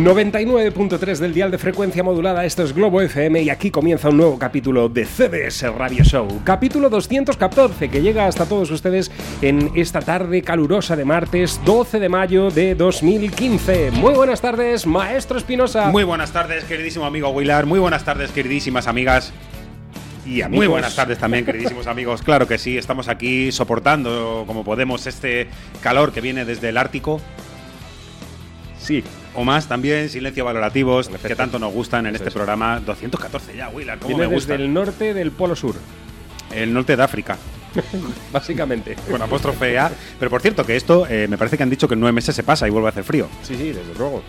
...99.3 del dial de frecuencia modulada... ...esto es Globo FM y aquí comienza un nuevo capítulo de CDS Radio Show... ...capítulo 214 que llega hasta todos ustedes... ...en esta tarde calurosa de martes... ...12 de mayo de 2015... ...muy buenas tardes, Maestro Espinosa... Muy buenas tardes, queridísimo amigo Willard. Muy buenas tardes, queridísimas amigas. y Muy buenas tardes también, queridísimos amigos. Claro que sí, estamos aquí soportando como podemos este calor que viene desde el Ártico. Sí, O más también, silencio valorativos, que tanto nos gustan en Eso este es. programa. 214 ya, Willard, cómo viene me gusta. desde el norte del Polo Sur... El norte de África, ...básicamente... con apóstrofe A. Pero por cierto, que esto eh, me parece que han dicho que en nueve meses se pasa y vuelve a hacer frío. Sí, sí, desde luego...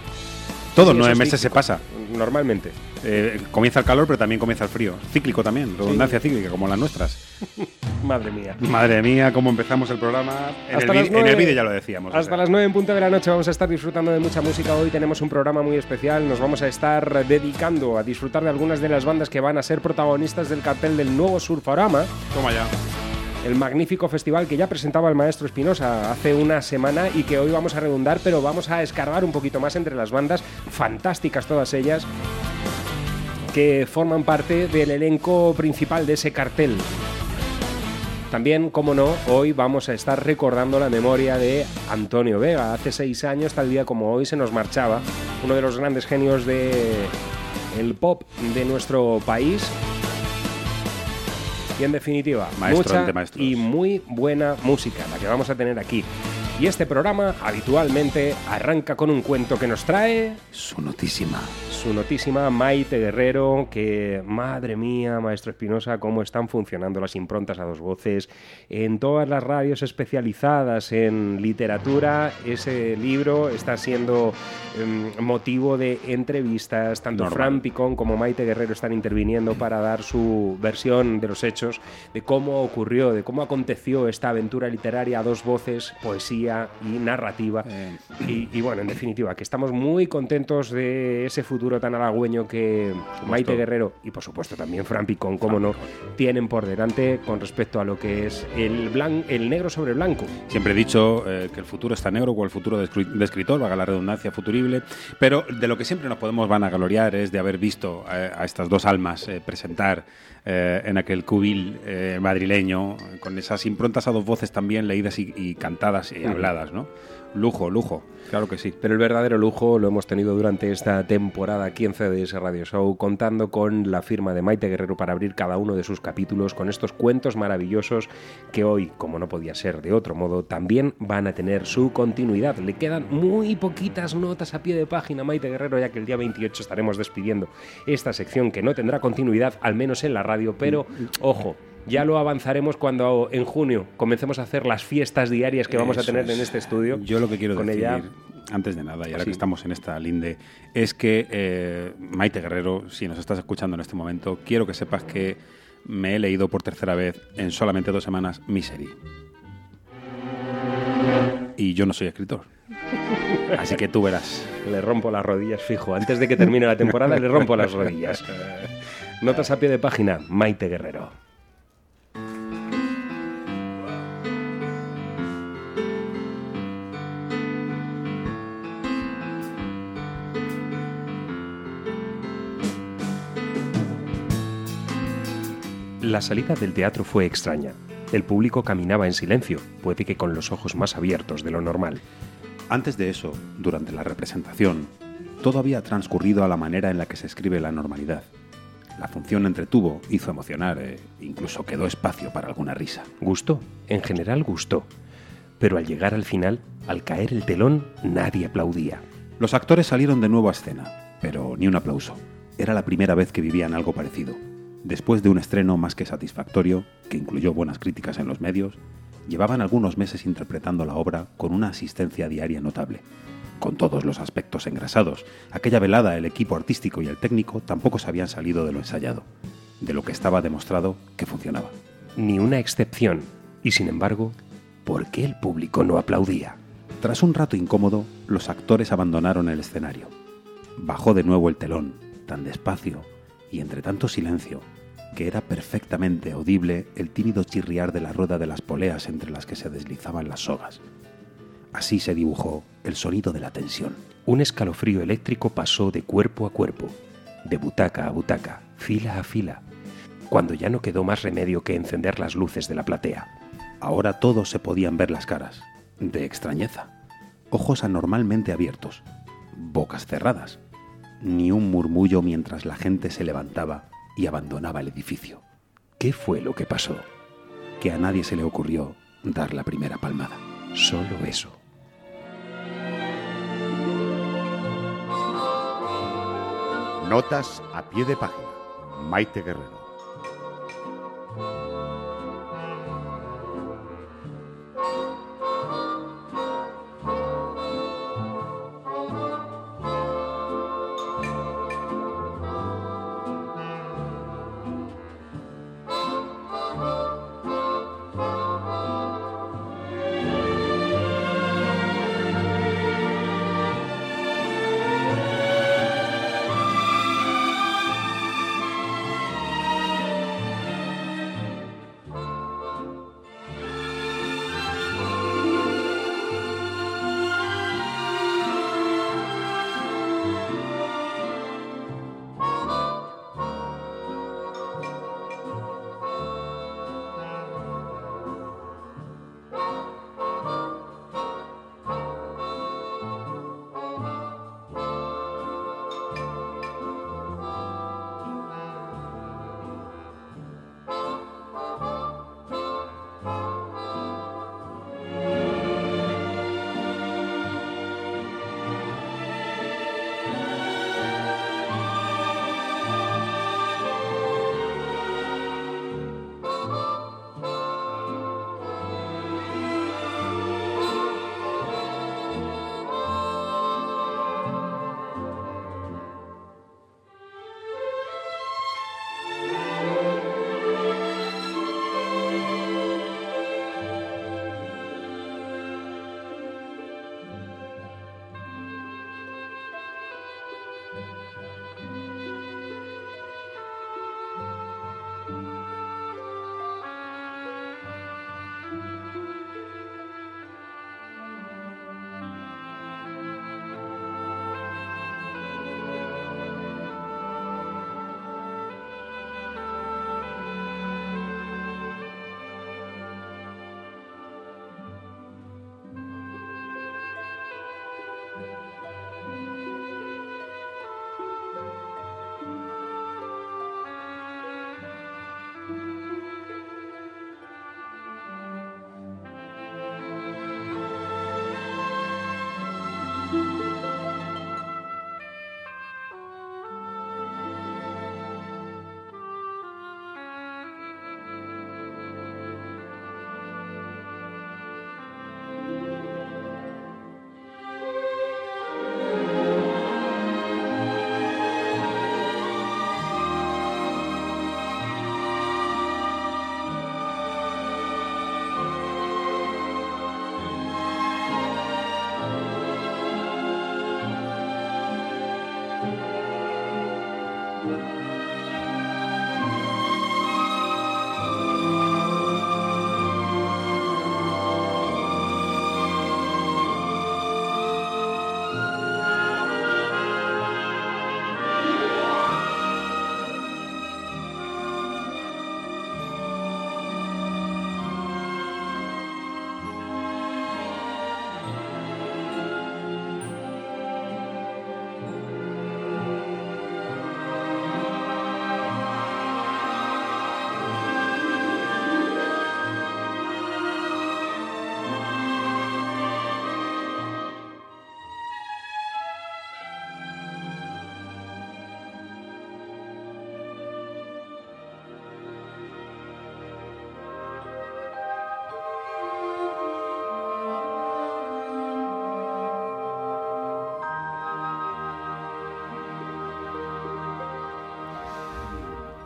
Todos nueve meses se pasa. Normalmente... Eh, comienza el calor, pero también comienza el frío. Cíclico también, redundancia cíclica, como las nuestras. Madre mía... Madre mía, cómo empezamos el programa. En, Hasta el, nueve- vídeo ya lo decíamos. o Hasta sea. las 9 en punto de la noche vamos a estar disfrutando de mucha música. Hoy tenemos un programa muy especial. Nos vamos a estar dedicando a disfrutar de algunas de las bandas que van a ser protagonistas del cartel del nuevo Surforama, Toma ya. El magnífico festival que ya presentaba el maestro Espinosa hace una semana y que hoy vamos a redundar, pero vamos a escarbar un poquito más entre las bandas, fantásticas todas ellas, que forman parte del elenco principal de ese cartel. También, como no, hoy vamos a estar recordando la memoria de Antonio Vega. Hace seis años, tal día como hoy, se nos marchaba uno de los grandes genios de el pop de nuestro país. Y en definitiva, Maestro mucha y muy buena música la que vamos a tener aquí. Y este programa habitualmente arranca con un cuento que nos trae Su notísima. su notísima Maite Guerrero, que madre mía, maestro Espinosa, cómo están funcionando las improntas a dos voces. En todas las radios especializadas en literatura, ese libro está siendo em, motivo de entrevistas. Tanto Normal. Fran Picón como Maite Guerrero están interviniendo para dar su versión de los hechos, de cómo ocurrió, de cómo aconteció esta aventura literaria a dos voces, poesía y narrativa. Eh, Y, y bueno, en definitiva, que estamos muy contentos de ese futuro tan halagüeño que Maite Guerrero y por supuesto también Fran Picón, como no, tienen por delante con respecto a lo que es el, blan- el negro sobre blanco. Siempre he dicho eh, que el futuro está negro o el futuro de, escri- de escritor, valga la redundancia futurible, pero de lo que siempre nos podemos vanagloriar es de haber visto eh, a estas dos almas eh, presentar eh, en aquel cubil eh, madrileño, con esas improntas a dos voces también leídas y, y cantadas y habladas, ¿no? Lujo, lujo, claro que sí. Pero el verdadero lujo lo hemos tenido durante esta temporada aquí en CDS Radio Show, contando con la firma de Maite Guerrero para abrir cada uno de sus capítulos con estos cuentos maravillosos que hoy, como no podía ser de otro modo, también van a tener su continuidad. Le quedan muy poquitas notas a pie de página, Maite Guerrero, ya que el día 28 estaremos despidiendo esta sección que no tendrá continuidad, al menos en la radio, pero ojo. Ya lo avanzaremos cuando en junio comencemos a hacer las fiestas diarias que vamos a tener es. en este estudio. Yo lo que quiero con decir, ella antes de nada, y ahora Sí. que estamos en esta linde, es que eh, Maite Guerrero, si nos estás escuchando en este momento, quiero que sepas que me he leído por tercera vez en solamente dos semanas Misery. Y yo no soy escritor. Así que tú verás. Le rompo las rodillas fijo. Antes de que termine la temporada le rompo las rodillas. Notas a pie de página, Maite Guerrero. La salida del teatro fue extraña. El público caminaba en silencio, puede que con los ojos más abiertos de lo normal. Antes de eso, durante la representación, todo había transcurrido a la manera en la que se escribe la normalidad. La función entretuvo, hizo emocionar e incluso quedó espacio para alguna risa. Gustó, en general gustó. Pero al llegar al final, al caer el telón, nadie aplaudía. Los actores salieron de nuevo a escena, pero ni un aplauso. Era la primera vez que vivían algo parecido. Después de un estreno más que satisfactorio, que incluyó buenas críticas en los medios, llevaban algunos meses interpretando la obra con una asistencia diaria notable. Con todos los aspectos engrasados, aquella velada el equipo artístico y el técnico tampoco se habían salido de lo ensayado, de lo que estaba demostrado que funcionaba. Ni una excepción. Y sin embargo, ¿por qué el público no aplaudía? Tras un rato incómodo, los actores abandonaron el escenario. Bajó de nuevo el telón, tan despacio y entre tanto silencio, que era perfectamente audible el tímido chirriar de la rueda de las poleas entre las que se deslizaban las sogas. Así se dibujó el sonido de la tensión. Un escalofrío eléctrico pasó de cuerpo a cuerpo, de butaca a butaca, fila a fila, cuando ya no quedó más remedio que encender las luces de la platea. Ahora todos se podían ver las caras, de extrañeza, ojos anormalmente abiertos, bocas cerradas, ni un murmullo mientras la gente se levantaba y abandonaba el edificio. ¿Qué fue lo que pasó? Que a nadie se le ocurrió dar la primera palmada. Solo eso. Notas a pie de página. Maite Guerrero.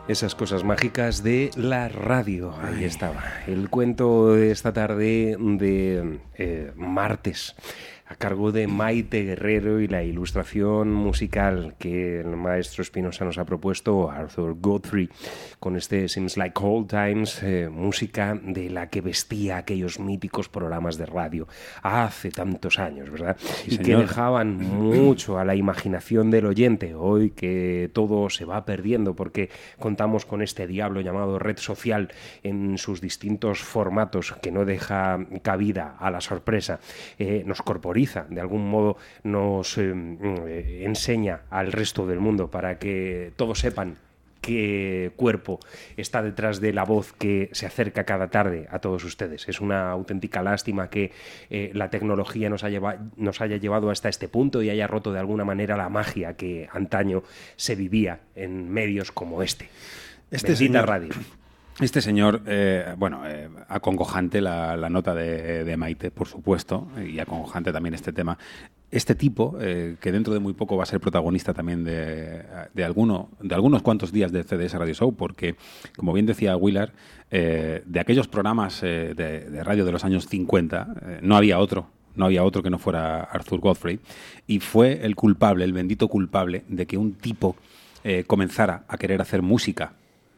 Esas cosas mágicas de la radio. Ahí estaba. El cuento de esta tarde de eh, martes cargo de Maite Guerrero y la ilustración musical que el maestro Espinosa nos ha propuesto, Arthur Godfrey, con este Seems Like Old Times, eh, música de la que vestía aquellos míticos programas de radio hace tantos años, ¿verdad? y que dejaban mucho a la imaginación del oyente, hoy que todo se va perdiendo porque contamos con este diablo llamado red social en sus distintos formatos que no deja cabida a la sorpresa, eh, nos corporiza, de algún modo nos eh, eh, enseña al resto del mundo para que todos sepan qué cuerpo está detrás de la voz que se acerca cada tarde a todos ustedes. Es una auténtica lástima que eh, la tecnología nos, ha lleva- nos haya llevado hasta este punto y haya roto de alguna manera la magia que antaño se vivía en medios como este. Este Bendita señor- radio. Este señor, eh, bueno, eh, acongojante la, nota de, Maite, por supuesto, y acongojante también este tema. Este tipo, eh, que dentro de muy poco va a ser protagonista también de, de, alguno, de algunos cuantos días de CDS Radio Show, porque, como bien decía Willard, eh, de aquellos programas eh, de, radio de los años 50, eh, no había otro no había otro que no fuera Arthur Godfrey, y fue el culpable, el bendito culpable, de que un tipo comenzara a querer hacer música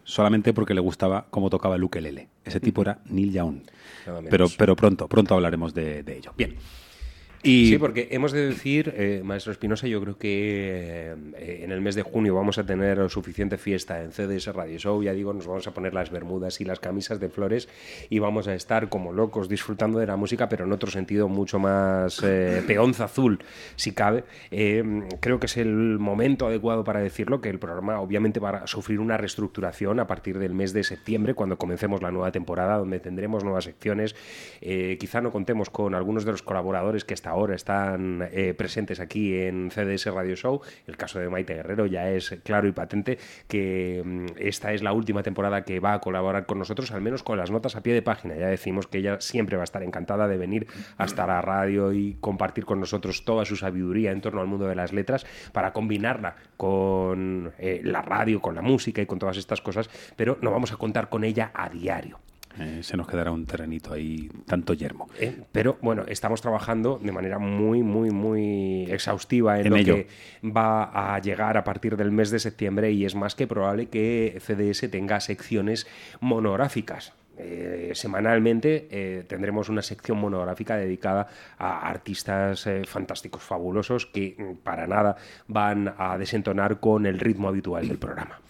solamente porque le gustaba cómo tocaba el ukelele. Ese tipo era Neil Young. Pero, pero pronto, pronto hablaremos de, de ello. Bien. Y Sí, porque hemos de decir, eh, maestro Espinosa, yo creo que eh, en el mes de junio vamos a tener suficiente fiesta en CDS Radio Show. Ya digo, nos vamos a poner las bermudas y las camisas de flores y vamos a estar como locos disfrutando de la música, pero en otro sentido mucho más eh, peonza azul, si cabe. Eh, creo que es el momento adecuado para decirlo, que el programa obviamente va a sufrir una reestructuración a partir del mes de septiembre, cuando comencemos la nueva temporada, donde tendremos nuevas secciones. Eh, quizá no contemos con algunos de los colaboradores que ahora están eh, presentes aquí en CDS Radio Show. El caso de Maite Guerrero ya es claro y patente que mm, esta es la última temporada que va a colaborar con nosotros, al menos con las notas a pie de página. Ya decimos que ella siempre va a estar encantada de venir hasta la radio y compartir con nosotros toda su sabiduría en torno al mundo de las letras para combinarla con eh, la radio, con la música y con todas estas cosas, pero no vamos a contar con ella a diario. Eh, se nos quedará un terrenito ahí, tanto yermo. ¿eh? Pero bueno, estamos trabajando de manera muy, muy, muy exhaustiva en, En lo ello. que va a llegar a partir del mes de septiembre y es más que probable que CDS tenga secciones monográficas. Eh, semanalmente eh, tendremos una sección monográfica dedicada a artistas eh, fantásticos, fabulosos, que mm, para nada van a desentonar con el ritmo habitual del programa.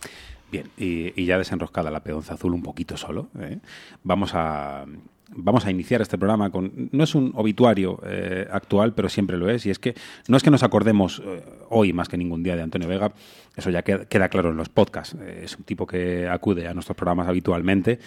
Bien, y, ya desenroscada la peonza azul un poquito solo, ¿eh? vamos a vamos a iniciar este programa con no es un obituario eh, actual, pero siempre lo es y es que no es que nos acordemos eh, hoy más que ningún día de Antonio Vega, eso ya queda, claro en los podcasts. Eh, es un tipo que acude a nuestros programas habitualmente,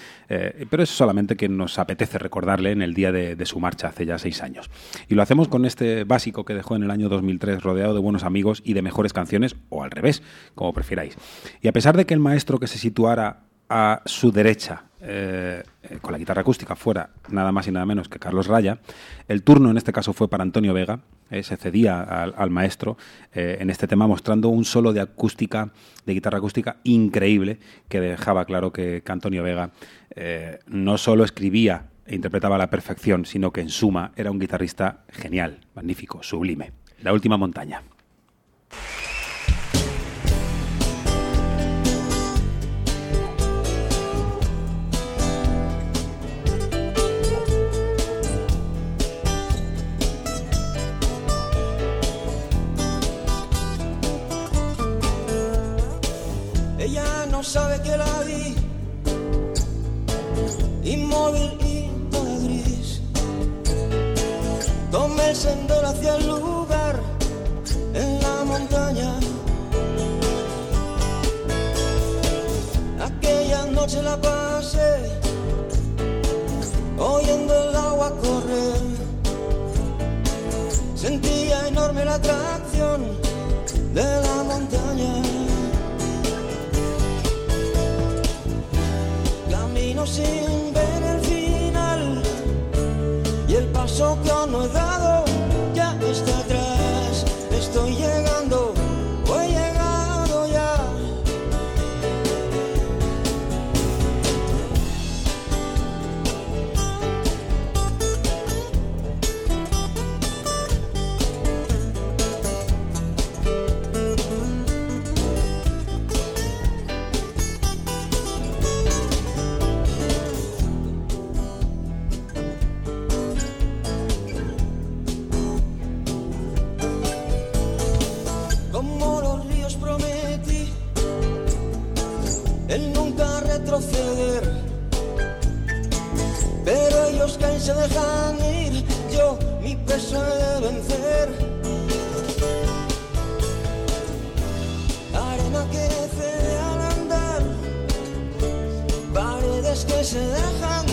pero es solamente que nos apetece recordarle en el día de, de su marcha hace ya seis años. Y lo hacemos con este básico que dejó en el año 2003 rodeado de buenos amigos y de mejores canciones, o al revés, como prefiráis. Y a pesar de que el maestro que se situara a su derecha, eh, con la guitarra acústica, fuera nada más y nada menos que Carlos Raya, el turno en este caso fue para Antonio Vega, eh, se cedía al, maestro eh, en este tema mostrando un solo de acústica, de guitarra acústica increíble, que dejaba claro que, que Antonio Vega no solo escribía e interpretaba a la perfección, sino que en suma era un guitarrista genial, magnífico, sublime. La última montaña. El hacia el lugar en la montaña. Aquella noche la pasé oyendo el agua correr. Sentía enorme la atracción de la montaña. Camino sin ver el final y el paso que aún no he dado Pero ellos caen, se dejan ir, yo mi peso de vencer. Arena que cede al andar, paredes que se dejan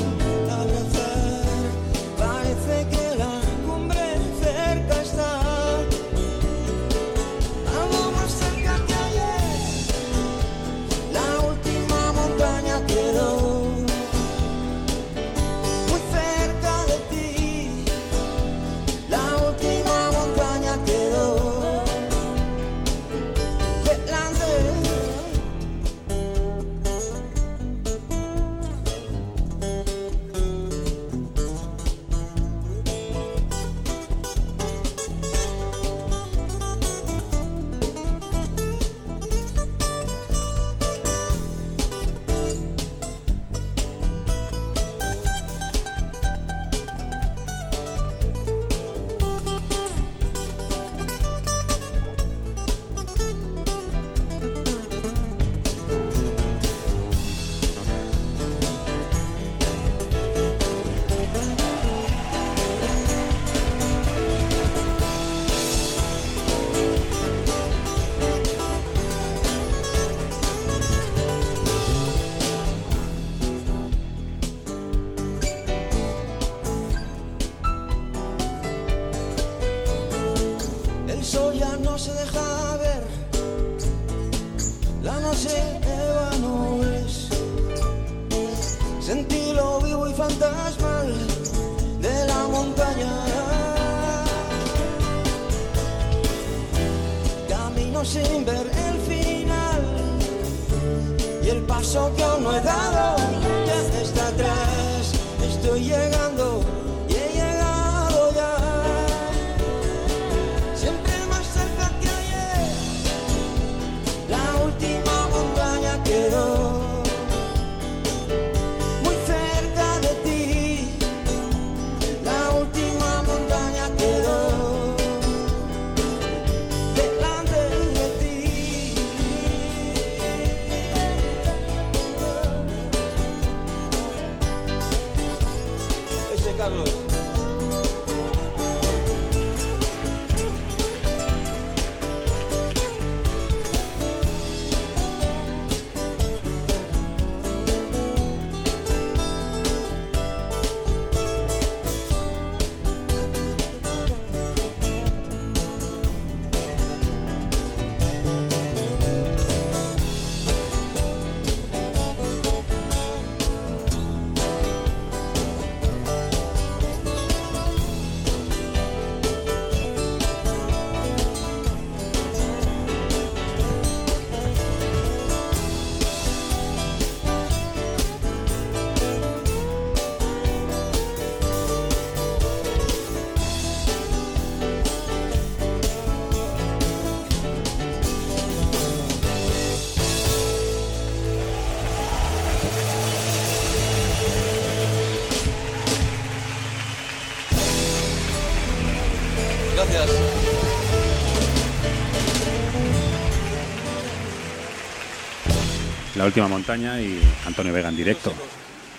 última montaña y Antonio Vega en directo.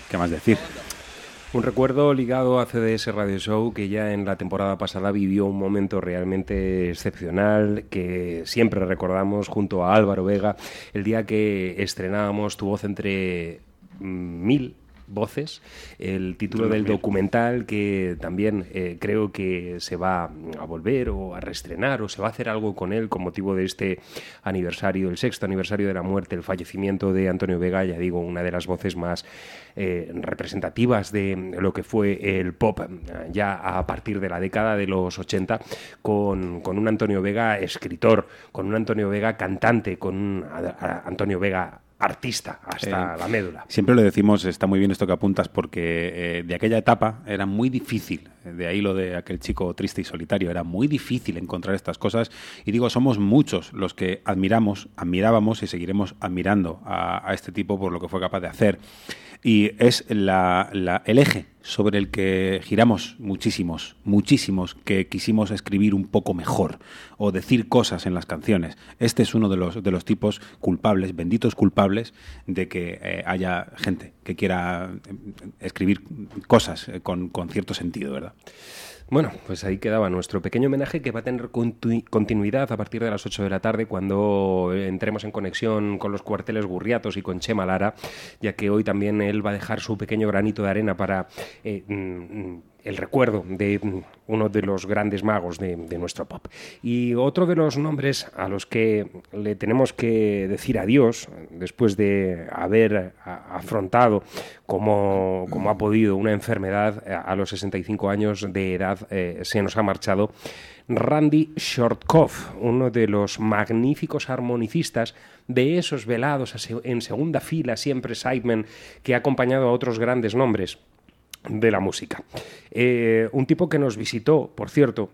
¿Qué más decir? Un recuerdo ligado a CDS Radio Show que ya en la temporada pasada vivió un momento realmente excepcional que siempre recordamos junto a Álvaro Vega el día que estrenábamos Tu voz entre mil voces, el título del documental que también eh, creo que se va a volver o reestrenar o se va a hacer algo con él con motivo de este aniversario, el sexto aniversario de la muerte, el fallecimiento de Antonio Vega, ya digo, una de las voces más eh, representativas de lo que fue el pop ya a partir de la década de los 80, con, con un Antonio Vega escritor, con un Antonio Vega cantante, con un Antonio Vega artista hasta Eh, la médula. Siempre lo decimos, está muy bien esto que apuntas, porque eh, de aquella etapa era muy difícil, de ahí lo de aquel chico triste y solitario, era muy difícil encontrar estas cosas. Y digo, somos muchos los que admiramos, admirábamos y seguiremos admirando a, a este tipo por lo que fue capaz de hacer. Y es la- la- el eje sobre el que giramos muchísimos, muchísimos, que quisimos escribir un poco mejor o decir cosas en las canciones. Este es uno de los, de los tipos culpables, benditos culpables, de que eh, haya gente que quiera eh, escribir cosas eh, con, con cierto sentido, ¿verdad? Bueno, pues ahí quedaba nuestro pequeño homenaje que va a tener continu- continuidad a partir de las 8 de la tarde cuando entremos en conexión con los cuarteles Gurriatos y con Chema Lara, ya que hoy también él va a dejar su pequeño granito de arena para eh, mm, el recuerdo de uno de los grandes magos de, nuestro pop. Y otro de los nombres a los que le tenemos que decir adiós después de haber afrontado como, como ha podido una enfermedad a los 65 años de edad eh, se nos ha marchado Randy Shortkoff, uno de los magníficos armonicistas de esos velados en segunda fila, siempre sidemen, que ha acompañado a otros grandes nombres de la música. Eh, un tipo que nos visitó, por cierto,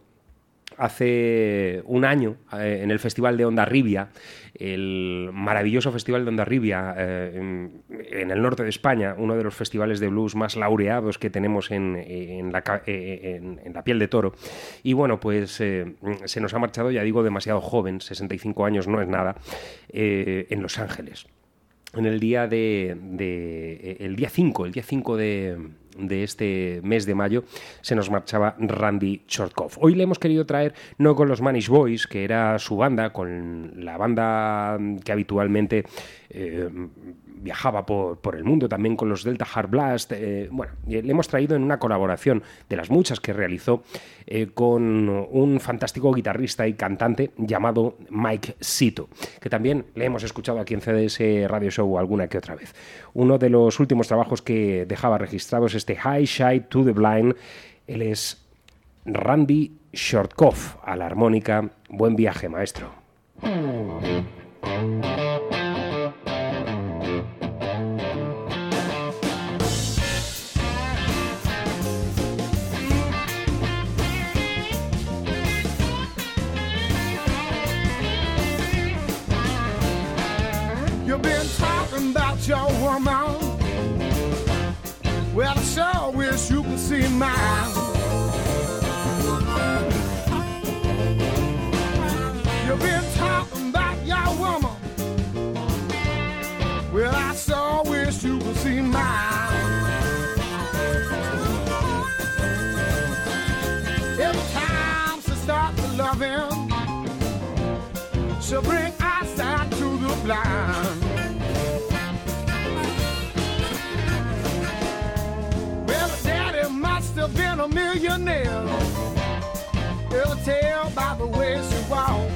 hace un año eh, en el Festival de Ondarribia, el maravilloso Festival de Ondarribia eh, en, el norte de España, uno de los festivales de blues más laureados que tenemos en, en la, eh, piel de toro. Y bueno, pues se nos ha marchado, ya digo, demasiado joven, 65 años no es nada, en Los Ángeles en el día de, de- el día 5, el día 5 de, de este mes de mayo se nos marchaba Randy Shortkoff. Hoy le hemos querido traer no con los Manish Boys, que era su banda, con la banda que habitualmente eh, viajaba por, por el mundo, también con los Delta Hard Blast. eh, bueno, y le hemos traído en una colaboración de las muchas que realizó eh, con un fantástico guitarrista y cantante llamado Mike Sito, que también le hemos escuchado aquí en CDS Radio Show alguna que otra vez. Uno de los últimos trabajos que dejaba registrados este High Shy to the Blind. Él es Randy Shortkoff a la armónica. Buen viaje, maestro. been talking about your woman. Well, I sure wish you could see mine. You've been talking about your woman. Well, I sure wish you could see mine. Every time she starts to love she'll bring eyesight to the blind. Have been a millionaire. You'll tell by the way she walks.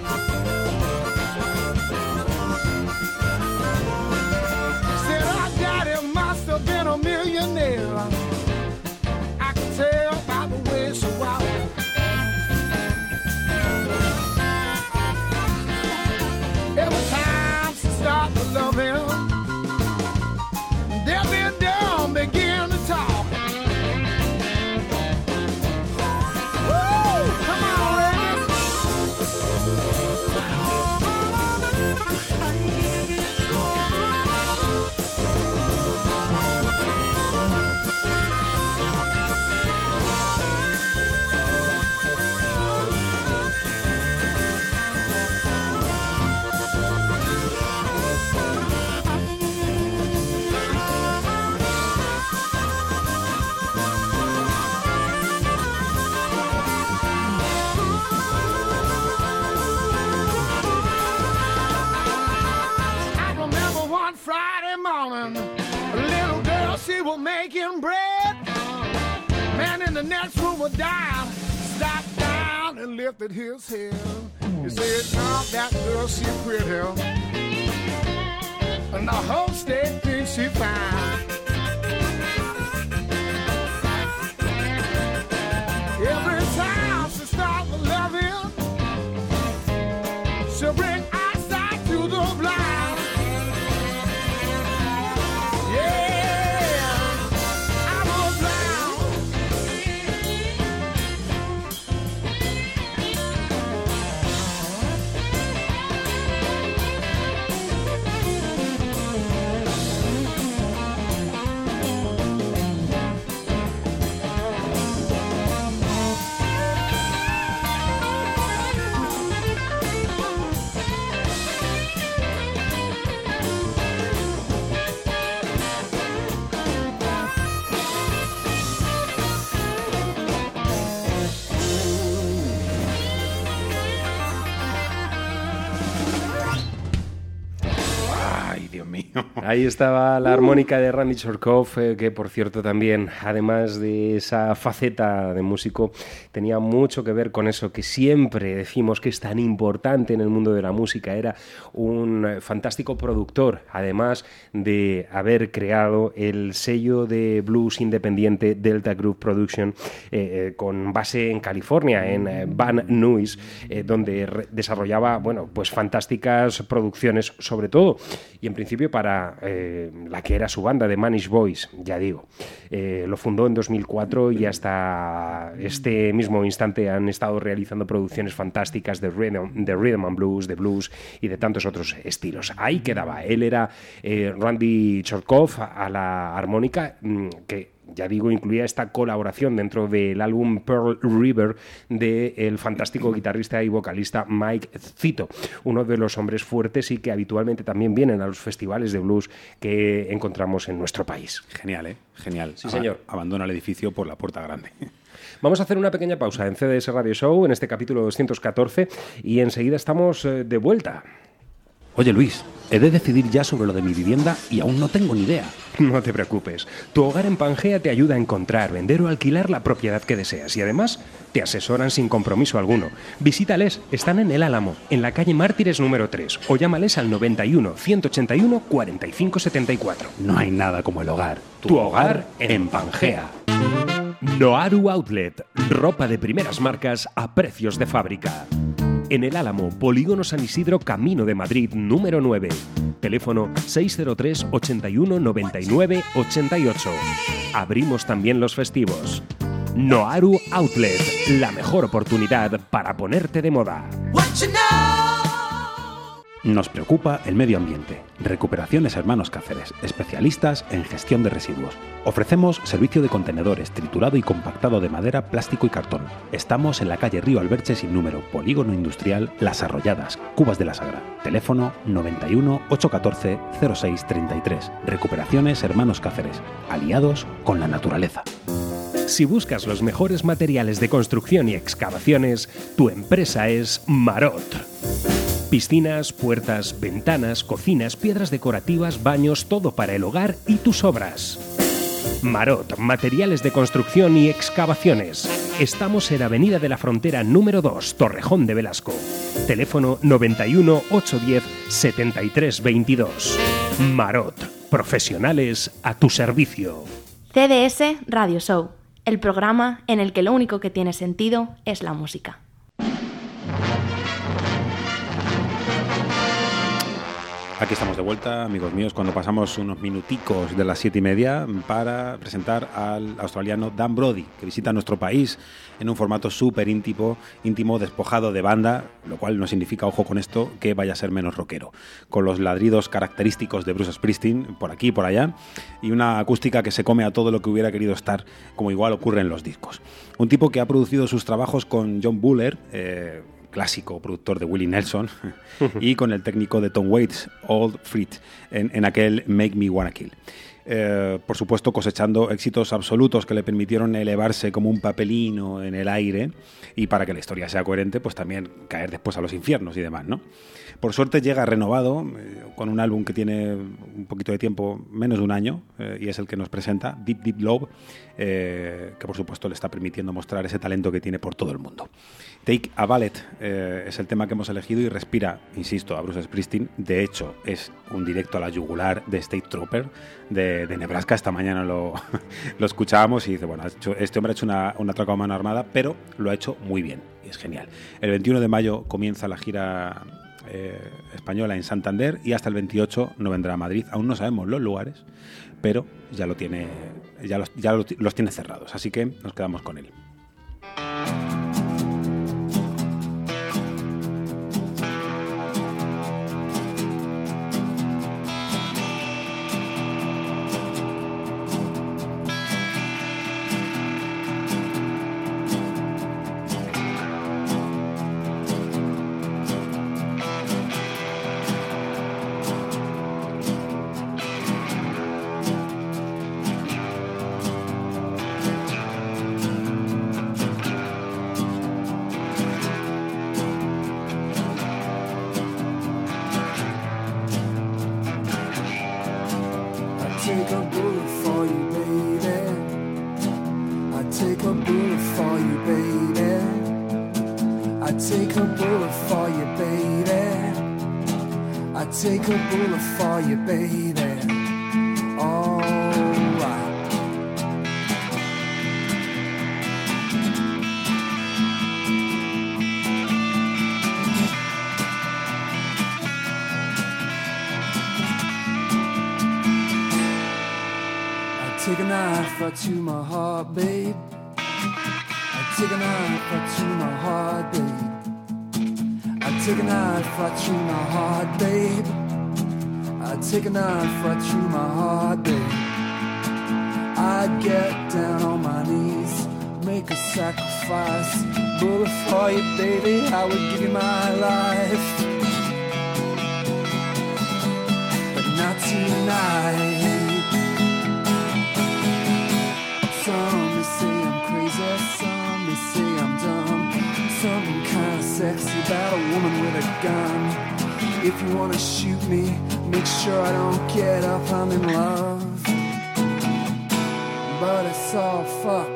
Said her daddy must have been a millionaire. Room down, stopped down and lifted his head. He hmm. said, now that girl, she pretty. And the whole state thinks she fine. Ahí estaba la armónica de Randy Chorkov, eh, que por cierto también, además de esa faceta de músico, tenía mucho que ver con eso que siempre decimos que es tan importante en el mundo de la música. Era un eh, fantástico productor, además de haber creado el sello de blues independiente Delta Group Production, eh, eh, con base en California, en Van Nuys, donde desarrollaba, bueno, pues fantásticas producciones, sobre todo, y en principio para la que era su banda de Manish Boys, ya digo. Lo fundó en 2004 y hasta este mismo instante han estado realizando producciones fantásticas de rhythm, de rhythm and blues, de blues y de tantos otros estilos. Ahí quedaba. Él era eh, Randy Chorkov a la armónica, mm, que ya digo, incluía esta colaboración dentro del álbum Pearl River del fantástico guitarrista y vocalista Mike Zito, uno de los hombres fuertes y que habitualmente también vienen a los festivales de blues que encontramos en nuestro país. Genial, ¿eh? Genial. Sí, señor. Abandona el edificio por la puerta grande. Vamos a hacer una pequeña pausa en CDS Radio Show en este capítulo 214 y enseguida estamos eh, de vuelta. Oye Luis, he de decidir ya sobre lo de mi vivienda y aún no tengo ni idea. No te preocupes. Tu hogar en Pangea te ayuda a encontrar, vender o alquilar la propiedad que deseas y además te asesoran sin compromiso alguno. Visítales, están en El Álamo, en la calle Mártires número 3 o llámales al 91 181 45 74. No hay nada como el hogar. Tu hogar en Pangea. Noaru Outlet, ropa de primeras marcas a precios de fábrica. En el Álamo, Polígono San Isidro, Camino de Madrid, número 9. Teléfono 603 81 99 88. Abrimos también los festivos. Noaru Outlet, la mejor oportunidad para ponerte de moda. Nos preocupa el medio ambiente. Recuperaciones Hermanos Cáceres, especialistas en gestión de residuos. Ofrecemos servicio de contenedores, triturado y compactado de madera, plástico y cartón. Estamos en la calle Río Alberche sin número, Polígono Industrial Las Arrolladas, Cubas de la Sagra. Teléfono 91 814 0633. Recuperaciones Hermanos Cáceres, aliados con la naturaleza. Si buscas los mejores materiales de construcción y excavaciones, tu empresa es Marot. Piscinas, puertas, ventanas, cocinas, piedras decorativas, baños, todo para el hogar y tus obras. Marot, materiales de construcción y excavaciones. Estamos en Avenida de la Frontera número 2, Torrejón de Velasco. Teléfono 91 810 73 22. Marot, profesionales a tu servicio. CDS Radio Show, el programa en el que lo único que tiene sentido es la música. Aquí estamos de vuelta, amigos míos, cuando pasamos unos minuticos de las siete y media para presentar al australiano Dan Brody, que visita nuestro país en un formato súper íntimo, íntimo, despojado de banda, lo cual no significa, ojo con esto, que vaya a ser menos rockero, con los ladridos característicos de Bruce Springsteen, por aquí y por allá, y una acústica que se come a todo lo que hubiera querido estar, como igual ocurre en los discos. Un tipo que ha producido sus trabajos con John Buller, eh, clásico productor de Willie Nelson, y con el técnico de Tom Waits, Old Frit, en, en aquel Make Me Wanna Kill. Eh, por supuesto cosechando éxitos absolutos que le permitieron elevarse como un papelino en el aire y para que la historia sea coherente, pues también caer después a los infiernos y demás, ¿no? Por suerte llega renovado eh, con un álbum que tiene un poquito de tiempo, menos de un año, eh, y es el que nos presenta, Deep Deep Love, que por supuesto le está permitiendo mostrar ese talento que tiene por todo el mundo. Take a Ballet eh, es el tema que hemos elegido y respira, insisto, a Bruce Springsteen. De hecho, es un directo a la yugular de State Trooper de, Nebraska. Esta mañana lo, escuchábamos y dice, bueno, este hombre ha hecho una, un atraco a mano armada, pero lo ha hecho muy bien y es genial. El 21 de mayo comienza la gira eh, española en Santander y hasta el 28 no vendrá a Madrid. Aún no sabemos los lugares, pero ya lo tiene, ya los tiene cerrados. Así que nos quedamos con él. Bullet for you, baby. Alright. Take a knife right to my heart, babe. I'd take a knife right to my heart, babe. I'd take a knife right through my heart, babe. Take a knife right through my heart, babe. I'd get down on my knees, make a sacrifice. Bullet for you, baby. I would give you my life. But not tonight. Some may say I'm crazy, some may say I'm dumb. Something kinda sexy about a woman with a gun. If you wanna shoot me, make sure I don't get up, I'm in love. But it's all fucked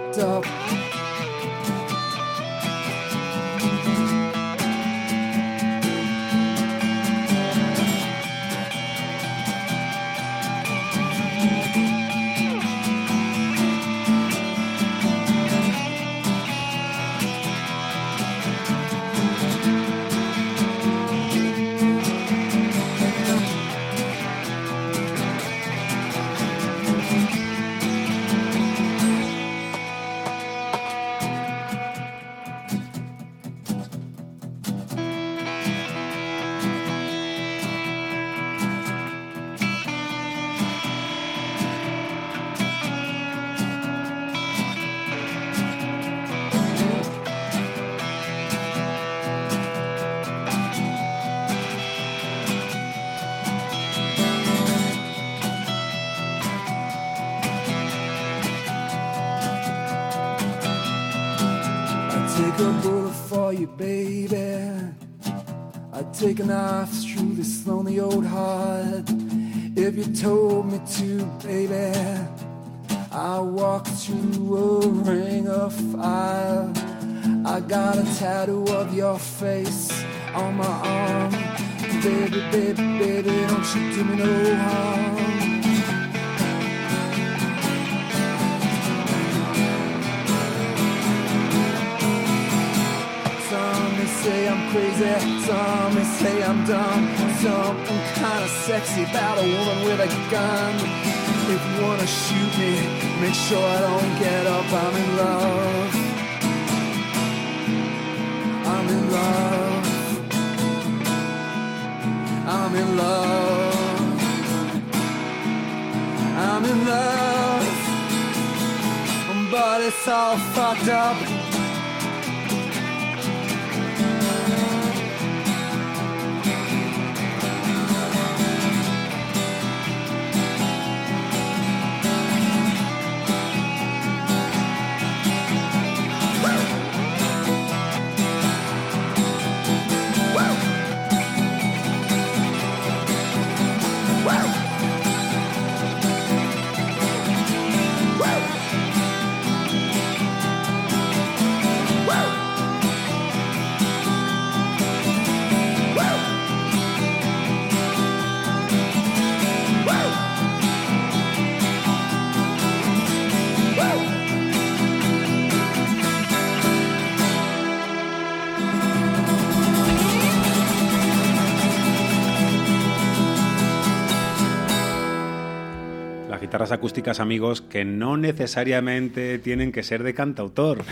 guitarras acústicas, amigos, que no necesariamente tienen que ser de cantautor.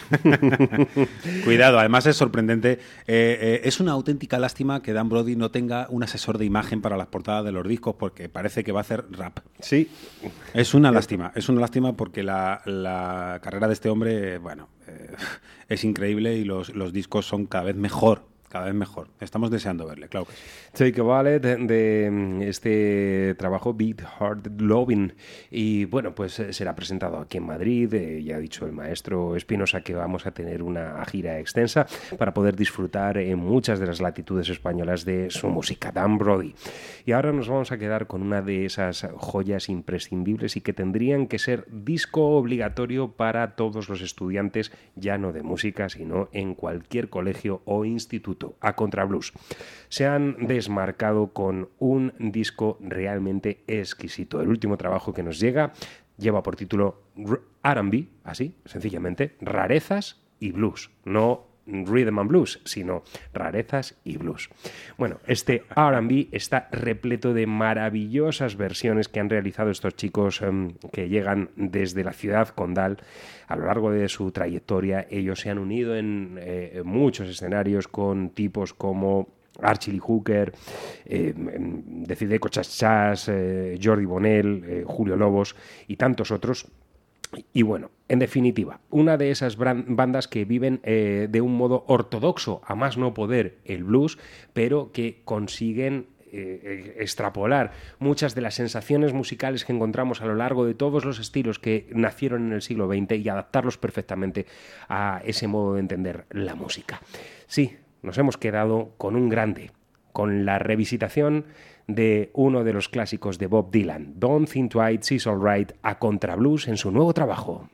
Cuidado, además es sorprendente. eh, eh, es una auténtica lástima que Dan Brody no tenga un asesor de imagen para las portadas de los discos porque parece que va a hacer rap. Sí. Es una lástima, es una lástima porque la, la carrera de este hombre, bueno, eh, es increíble y los, los discos son cada vez mejor cada vez mejor. Estamos deseando verle, claro que sí. Take a Ballet de este trabajo Beat Heart Loving y bueno pues eh, será presentado aquí en Madrid eh, ya ha dicho el maestro Espinosa que vamos a tener una gira extensa para poder disfrutar en muchas de las latitudes españolas de su música Dan Brody y ahora nos vamos a quedar con una de esas joyas imprescindibles y que tendrían que ser disco obligatorio para todos los estudiantes ya no de música sino en cualquier colegio o instituto a Contrablues se han desmarcado con un disco realmente exquisito. El último trabajo que nos llega lleva por título RB, así, sencillamente, rarezas y blues, no rhythm and blues, sino rarezas y blues. Bueno, este RB está repleto de maravillosas versiones que han realizado estos chicos um, que llegan desde la ciudad condal. A lo largo de su trayectoria, ellos se han unido en eh, muchos escenarios con tipos como Archie Hooker, eh, Decide Cochachas, Jordi Bonel, eh, Julio Lobos y tantos otros. Y bueno, en definitiva, una de esas bandas que viven eh, de un modo ortodoxo, a más no poder, el blues, pero que consiguen eh, extrapolar muchas de las sensaciones musicales que encontramos a lo largo de todos los estilos que nacieron en el siglo XX y adaptarlos perfectamente a ese modo de entender la música. Sí, nos hemos quedado con un grande, con la revisitación de uno de los clásicos de Bob Dylan, Don't Think Twice Is Alright, a Contra Blues en su nuevo trabajo.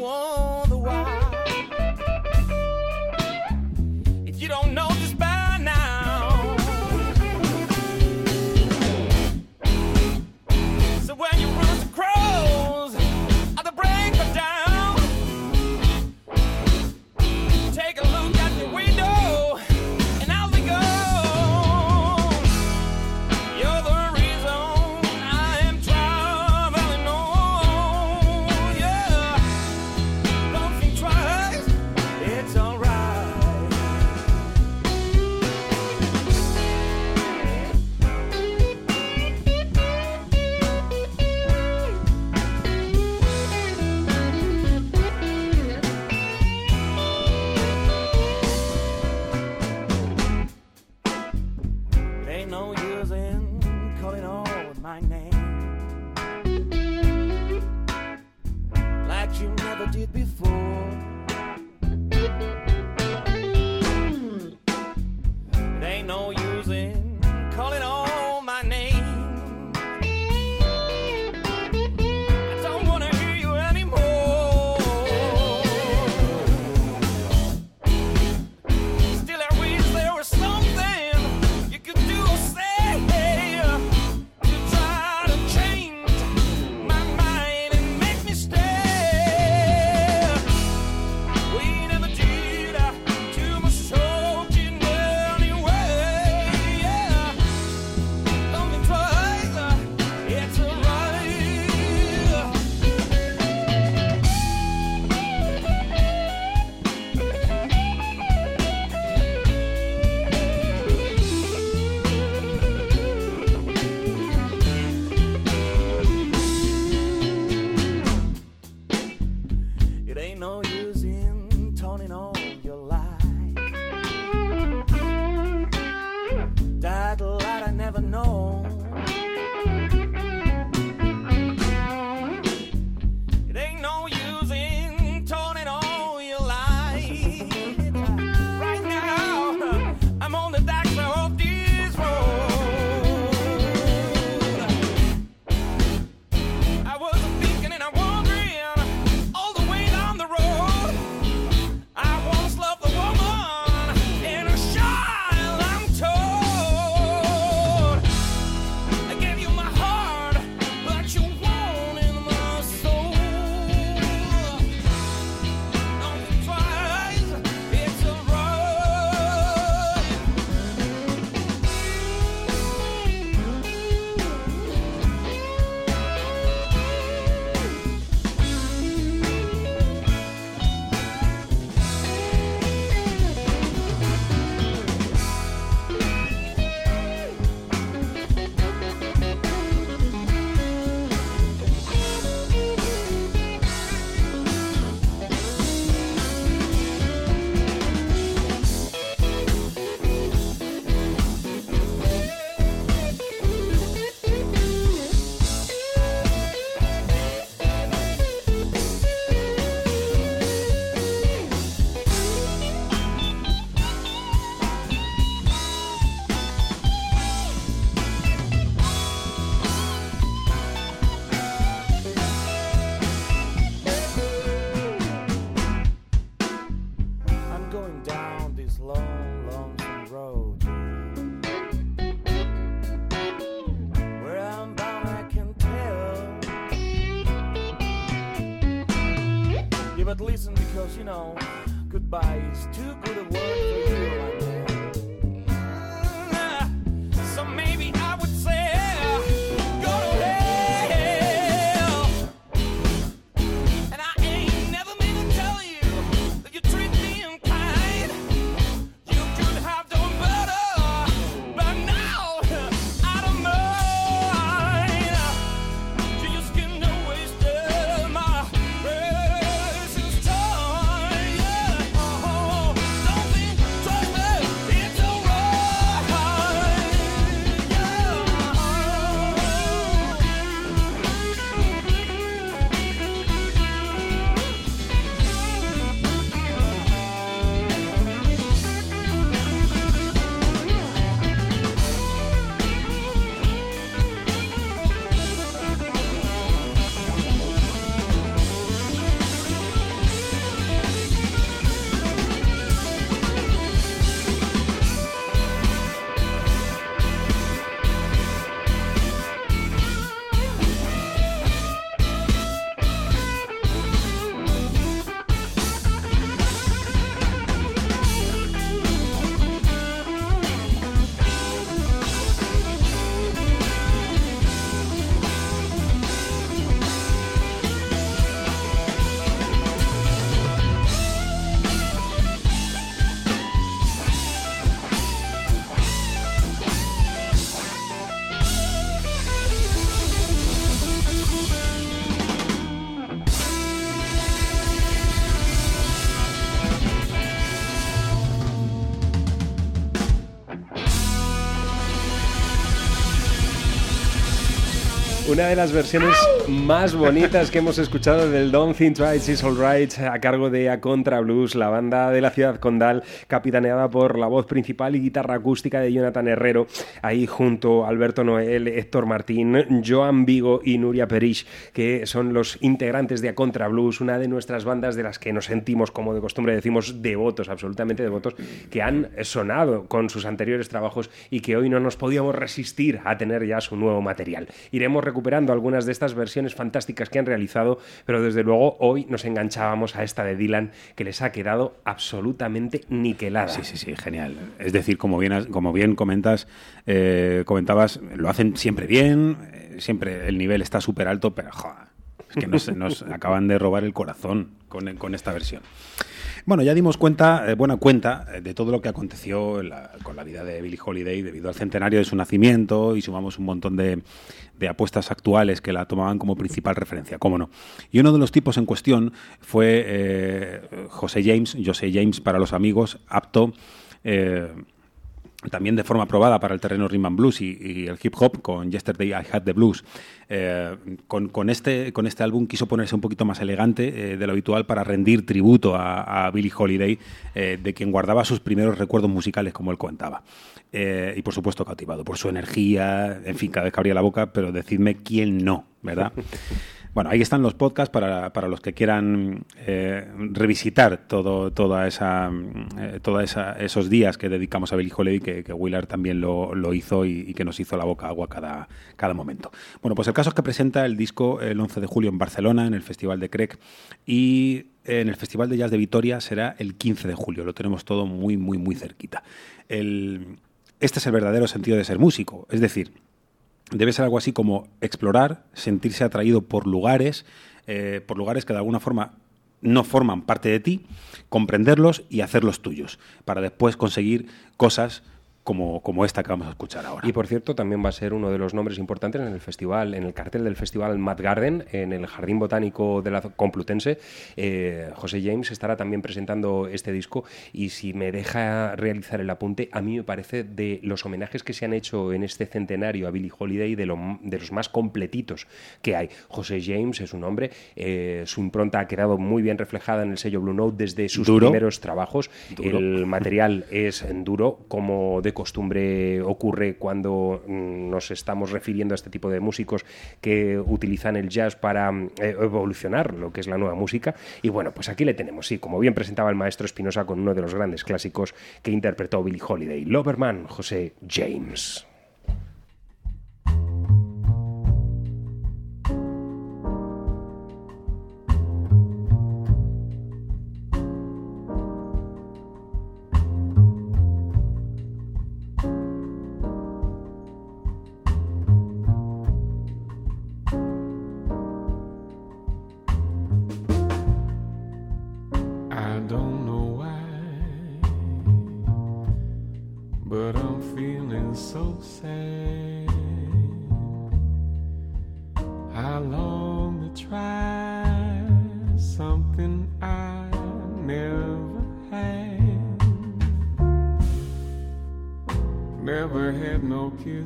whoa. Una de las versiones más bonitas que hemos escuchado del Don't Think Twice Is Alright a cargo de A Contra Blues, la banda de la ciudad condal, capitaneada por la voz principal y guitarra acústica de Jonathan Herrero, ahí junto a Alberto Noel, Héctor Martín, Joan Vigo y Nuria Perich, que son los integrantes de A Contra Blues, una de nuestras bandas de las que nos sentimos, como de costumbre decimos, devotos, absolutamente devotos, que han sonado con sus anteriores trabajos y que hoy no nos podíamos resistir a tener ya su nuevo material. Iremos recuperando algunas de estas versiones fantásticas que han realizado, pero desde luego hoy nos enganchábamos a esta de Dylan que les ha quedado absolutamente niquelada. Sí, sí, sí, genial. Es decir, como bien, como bien comentas, eh, comentabas, lo hacen siempre bien, eh, siempre el nivel está súper alto, pero joder, es que nos, nos acaban de robar el corazón con, con esta versión. Bueno, ya dimos cuenta, eh, buena cuenta, eh, de todo lo que aconteció la- con la vida de Billie Holiday debido al centenario de su nacimiento y sumamos un montón de, apuestas actuales que la tomaban como principal referencia, cómo no. Y uno de los tipos en cuestión fue eh, José James, José James para los amigos, apto. También de forma probada para el terreno rhythm and blues y, y el hip hop con Yesterday I Had the Blues. Eh, con, con este, con este álbum quiso ponerse un poquito más elegante eh, de lo habitual para rendir tributo a, a Billie Holiday, eh, de quien guardaba sus primeros recuerdos musicales, como él contaba. Eh, y por supuesto cautivado por su energía, en fin, cada vez que abría la boca, pero decidme quién no, ¿verdad? Bueno, ahí están los podcasts para, para los que quieran eh, revisitar todo, eh, toda esa, esos días que dedicamos a Billie Holiday, que, Willard también lo, lo hizo y, que nos hizo la boca agua cada, cada momento. Bueno, pues el caso es que presenta el disco el 11 de julio en Barcelona, en el Festival de Crec, y en el Festival de Jazz de Vitoria será el 15 de julio. Lo tenemos todo muy, muy, muy cerquita. Este es el verdadero sentido de ser músico, es decir, debe ser algo así como explorar, sentirse atraído por lugares, eh, por lugares que de alguna forma no forman parte de ti, comprenderlos y hacerlos tuyos, para después conseguir cosas como, como esta que vamos a escuchar ahora. Y por cierto, también va a ser uno de los nombres importantes en el festival, en el cartel del festival Mad Garden, en el Jardín Botánico de la Complutense. Eh, José James estará también presentando este disco y si me deja realizar el apunte, a mí me parece de los homenajes que se han hecho en este centenario a Billie Holiday de, lo- de los más completitos que hay. José James es un hombre, eh, su impronta ha quedado muy bien reflejada en el sello Blue Note desde sus Duro. primeros trabajos. Duro. El material es duro, como de costumbre ocurre cuando mm, nos estamos refiriendo a este tipo de músicos que utilizan el jazz para mm, eh, evolucionar lo que es la nueva música. Y bueno, pues aquí le tenemos, sí, como bien presentaba el maestro Espinosa con uno de los grandes clásicos que interpretó Billie Holiday, Loverman, José James.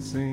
sim.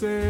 say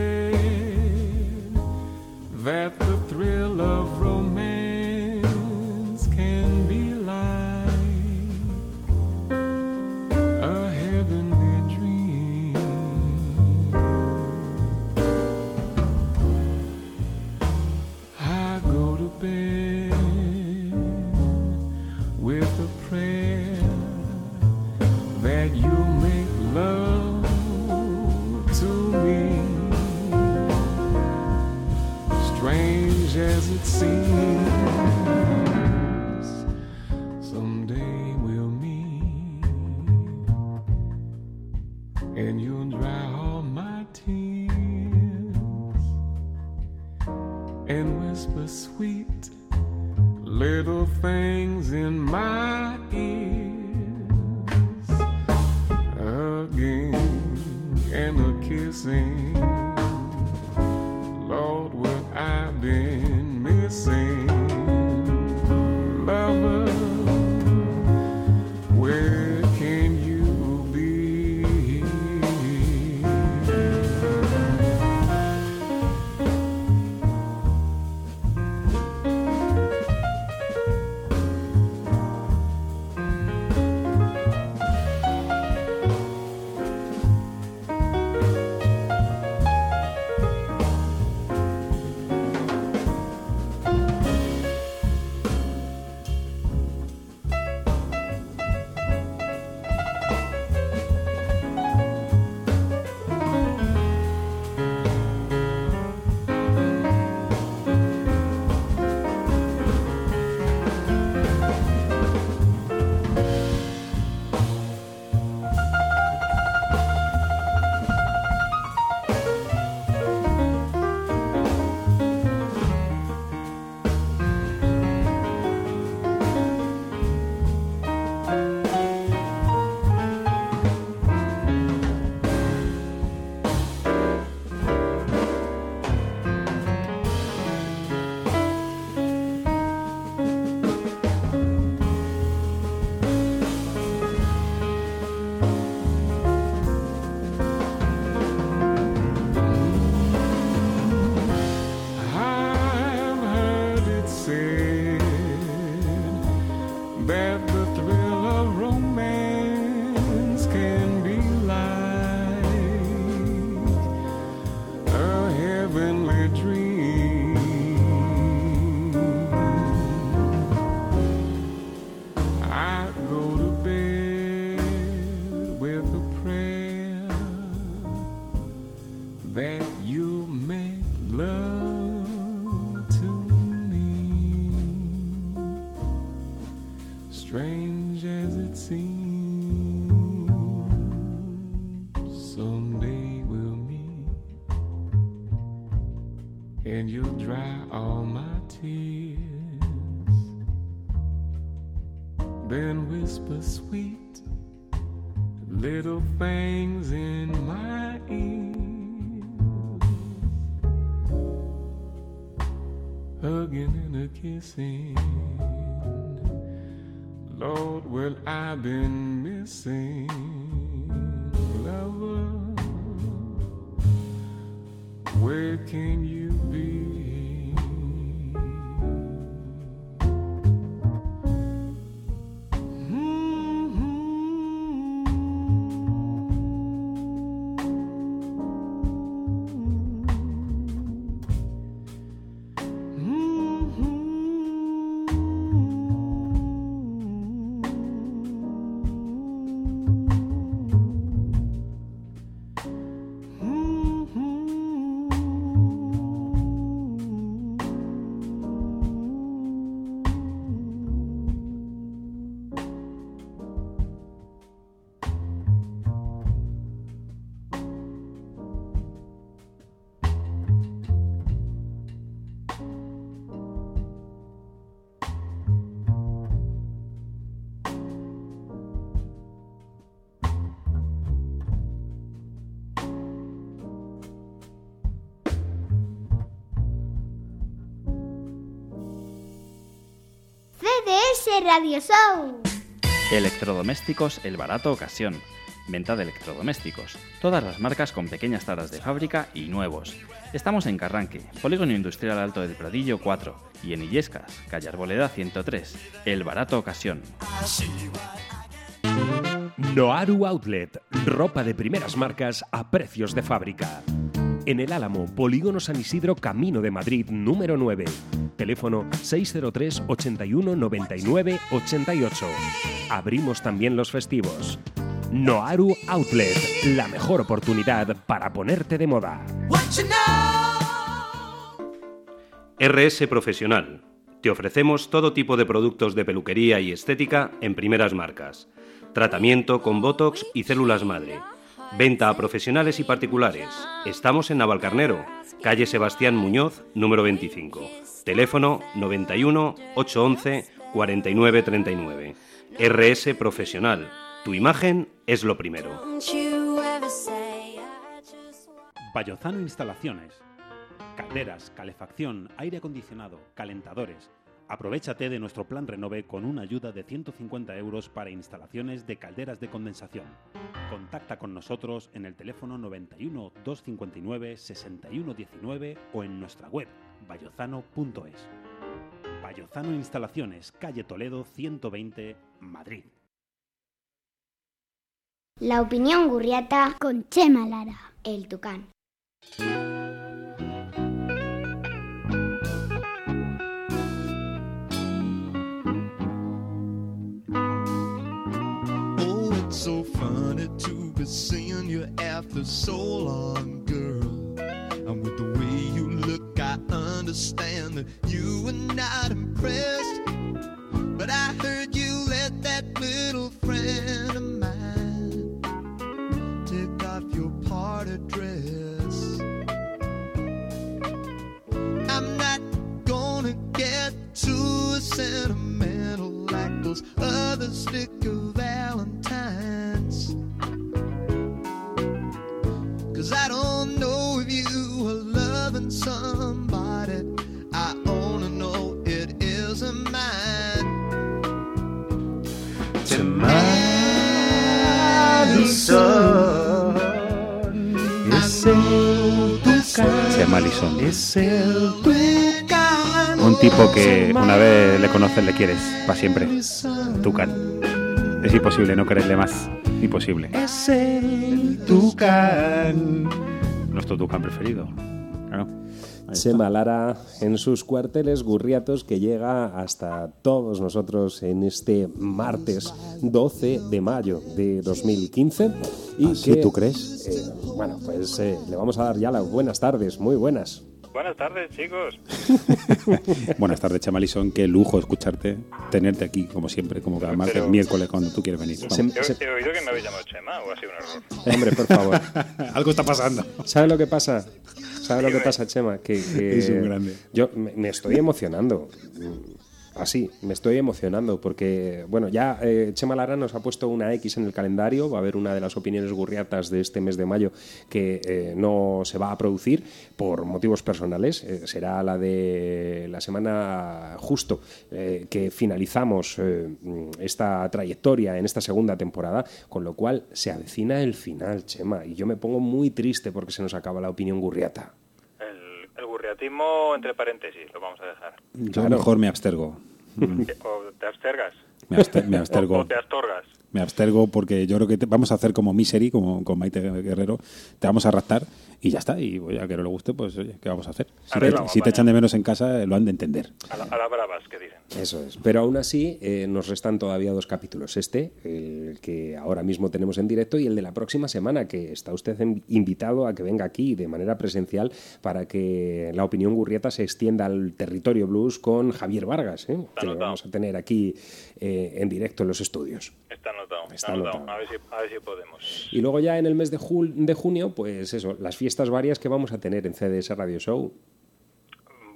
hugging and a kissing. Lord, well, I've been missing. Lover, where can you be? Radio Show. Electrodomésticos El Barato Ocasión. Venta de electrodomésticos. Todas las marcas con pequeñas taras de fábrica y nuevos. Estamos en Carranque, Polígono Industrial Alto del Pradillo 4 y en Illescas, calle Arboleda 103. El Barato Ocasión. Noaru Outlet, ropa de primeras marcas a precios de fábrica. En el Álamo, Polígono San Isidro, Camino de Madrid, número 9. Teléfono 603 81 99 88. Abrimos también los festivos. Noaru Outlet, la mejor oportunidad para ponerte de moda. RS Profesional. Te ofrecemos todo tipo de productos de peluquería y estética en primeras marcas. Tratamiento con Botox y células madre. Venta a profesionales y particulares. Estamos en Navalcarnero, calle Sebastián Muñoz, número 25. Teléfono 91 811 4939. RS Profesional. Tu imagen es lo primero. Vallozano Instalaciones. Calderas, calefacción, aire acondicionado, calentadores. Aprovechate de nuestro plan Renove con una ayuda de 150 euros para instalaciones de calderas de condensación. Contacta con nosotros en el teléfono 91 259 6119 o en nuestra web vallozano.es. Vallozano Instalaciones, calle Toledo 120, Madrid. La opinión gurriata con Chema Lara, el tucán. Oh, it's so funny to be seeing you after so long, girl. Understand that you were not impressed. But I heard you Es el tucán. Un tipo que una vez le conoces le quieres para siempre. Tucán. Es imposible no quererle más. Imposible. Es el tucán. Nuestro Tucán preferido. Claro. Ahí está. Chema Lara en sus cuarteles gurriatos que llega hasta todos nosotros en este martes 12 de mayo de 2015. Y ¿Ah, sí? que, ¿Tú crees? eh, bueno, pues eh, le vamos a dar ya las buenas tardes, muy buenas. Buenas tardes, chicos. Buenas tardes, Chema Alison. Qué lujo escucharte, tenerte aquí, como siempre, como cada martes, Pero- miércoles, cuando tú quieres venir. Vamos. Yo he oído que me habéis llamado Chema o ha sido un error. Hombre, por favor. Algo está pasando. ¿Sabes lo que pasa? ¿Sabes lo que pasa, Chema? Que, que Es un grande. Yo me, me estoy emocionando. Así, me estoy emocionando porque, bueno, ya eh, Chema Lara nos ha puesto una X en el calendario. Va a haber una de las opiniones gurriatas de este mes de mayo que eh, no se va a producir por motivos personales. Eh, será la de la semana justo que finalizamos esta trayectoria en esta segunda temporada, con lo cual se avecina el final, Chema. Y yo me pongo muy triste porque se nos acaba la opinión gurriata. Fanatismo entre paréntesis, lo vamos a dejar. Yo mejor me abstergo. O te abstergas. Me, abster- me abstergo. O, o te astorgas. Me abstergo porque yo creo que te- vamos a hacer como Misery, como con Maite Guerrero. Te vamos a raptar y ya está. Y voy a que no le guste, pues oye, ¿qué vamos a hacer? Si te, si echan de menos en casa, lo han de entender. A la, a la bravas, que dicen. Eso es. Pero aún así, eh, nos restan todavía dos capítulos. Este, el que ahora mismo tenemos en directo, y el de la próxima semana, que está usted invitado a que venga aquí de manera presencial para que la opinión gurrieta se extienda al territorio blues con Javier Vargas, ¿eh? que lo vamos a tener aquí eh, en directo en los estudios. Está anotado, está, Está anotado. anotado. A ver si, a ver si podemos. Y luego ya en el mes de, de junio, pues eso, las fiestas varias que vamos a tener en CDS Radio Show.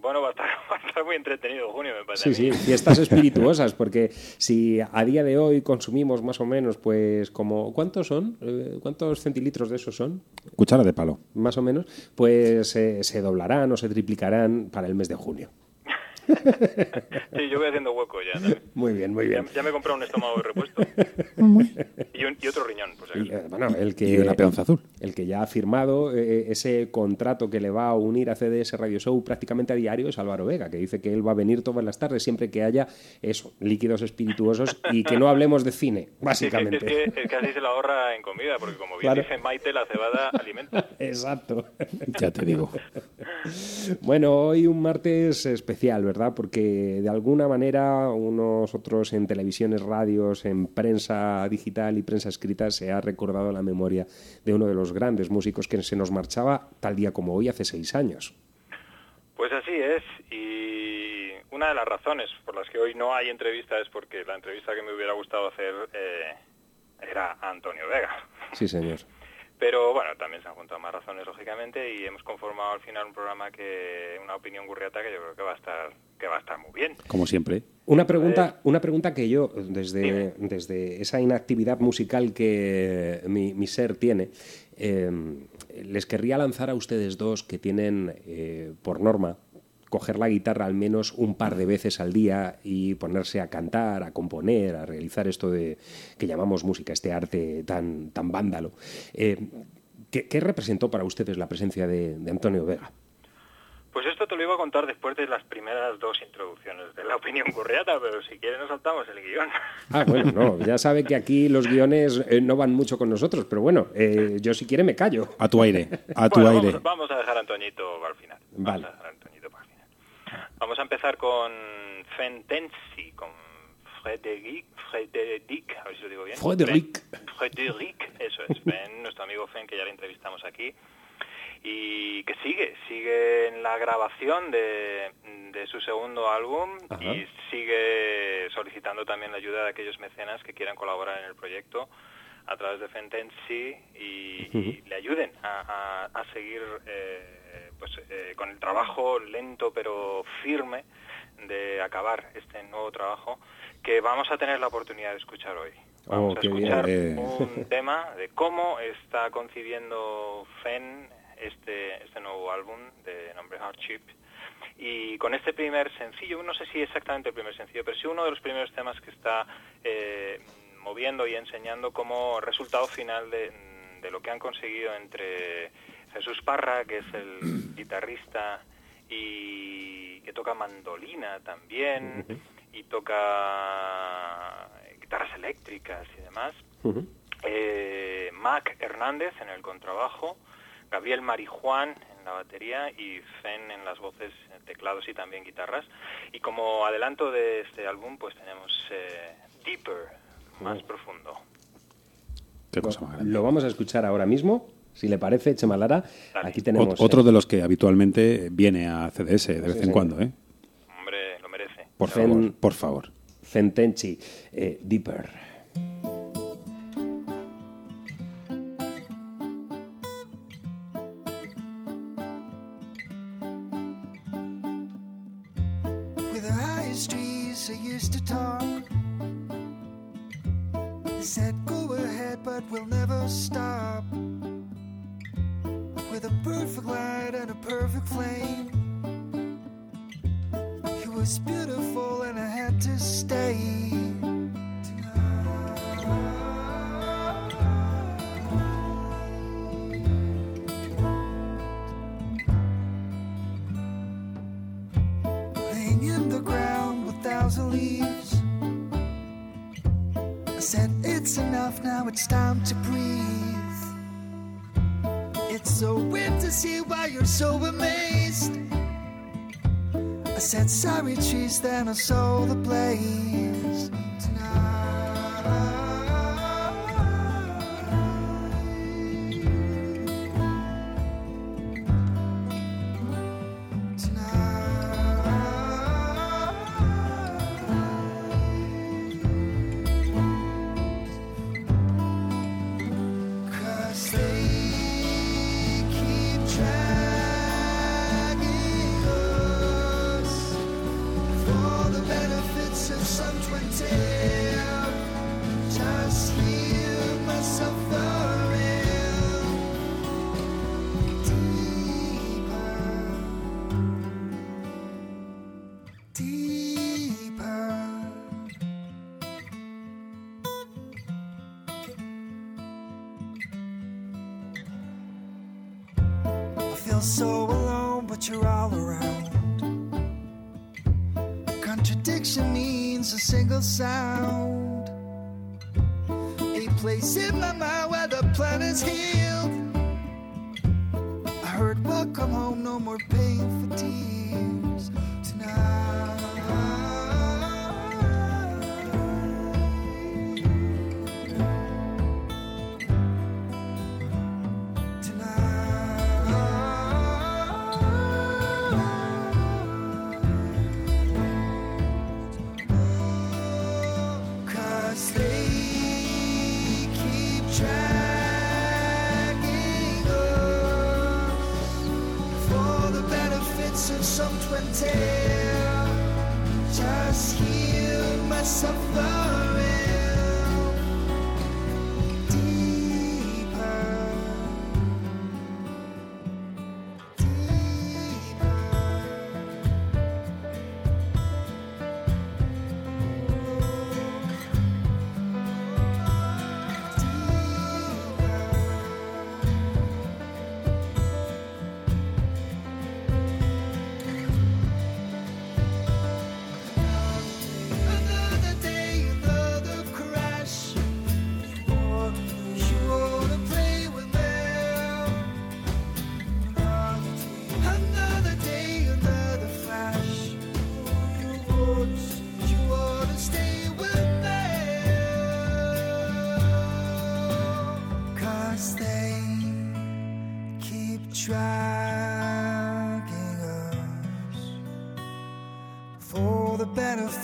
Bueno, va a estar, va a estar muy entretenido junio, me parece. Sí, sí, fiestas espirituosas, porque si a día de hoy consumimos más o menos, pues como, ¿cuántos son? Eh, ¿Cuántos centilitros de esos son? Cuchara de palo. Más o menos, pues eh, se doblarán o se triplicarán para el mes de junio. Sí, yo voy haciendo hueco ya. también. Muy bien, muy bien. Ya, ya me he comprado un estómago de repuesto. y, un- y otro riñón, pues Y, eh, bueno, el que, Y una peonza azul. El que ya ha firmado eh, ese contrato que le va a unir a CDS Radio Show prácticamente a diario es Álvaro Vega, que dice que él va a venir todas las tardes siempre que haya eso, líquidos espirituosos y que no hablemos de cine, básicamente. Es que, es que así se la ahorra en comida, porque como bien Claro. dice Maite, la cebada alimenta. Exacto. Ya te digo. Bueno, hoy un martes especial, ¿verdad? Porque de alguna manera unos otros en televisiones, radios, en prensa digital y prensa escrita se ha recordado la memoria de uno de los grandes músicos que se nos marchaba tal día como hoy hace seis años. Pues así es, y una de las razones por las que hoy no hay entrevista es porque la entrevista que me hubiera gustado hacer eh, era a Antonio Vega. Sí, señor. Pero bueno, también se han juntado más razones, lógicamente, y hemos conformado al final un programa que, una opinión gurriata que yo creo que va a estar, que va a estar muy bien. Como siempre. Una pregunta, una pregunta que yo, desde, desde esa inactividad musical que mi, mi ser tiene, eh, les querría lanzar a ustedes dos que tienen, eh, por norma, coger la guitarra al menos un par de veces al día y ponerse a cantar, a componer, a realizar esto de que llamamos música, este arte tan, tan vándalo. Eh, ¿qué, representó para ustedes la presencia de Antonio Vega? Pues esto te lo iba a contar después de las primeras dos introducciones de la opinión gurriata, pero si quieres nos saltamos el guion. Ah, bueno, no, ya sabe que aquí los guiones eh, no van mucho con nosotros, pero bueno, eh, yo si quiere me callo. A tu aire, a tu Bueno, aire. Vamos, vamos a dejar a Antoñito para el final. Vamos Vale. a dejar a Antoñito para el final. Vamos a empezar con Fentensi, con Frederic, Frederic, a ver si lo digo bien. Frederic. Frederic, eso es, Fen, nuestro amigo Fen, que ya le entrevistamos aquí. Y que sigue, sigue en la grabación de, de su segundo álbum Ajá. y sigue solicitando también la ayuda de aquellos mecenas que quieran colaborar en el proyecto a través de Fentensi y, y le ayuden a, a- a seguir eh, pues, eh, con el trabajo lento pero firme de acabar este nuevo trabajo que vamos a tener la oportunidad de escuchar hoy. Vamos Oh, a qué bien. escuchar Eh. un tema de cómo está concibiendo Fen este, este nuevo álbum de nombre Hardship. Y con este primer sencillo, no sé si exactamente el primer sencillo, pero sí uno de los primeros temas que está eh, moviendo y enseñando como resultado final de, de lo que han conseguido entre Jesús Parra, que es el guitarrista y que toca mandolina también, y toca guitarras eléctricas y demás. Eh, Mac Hernández en el contrabajo, Gabriel Marijuán en la batería y Fen en las voces, teclados y también guitarras. Y como adelanto de este álbum, pues tenemos eh, Deeper, más profundo. Qué cosa más grande. Lo vamos a escuchar ahora mismo, si le parece, Chemalara. Aquí tenemos... Ot- Otro de los que habitualmente viene a CDS de vez Sí, en sí. cuando, ¿eh? Hombre, lo merece. Por Fen- favor, por favor. Fentenchi, eh, Deeper. said, sorry, cheese, then I sold the place tonight. Sound.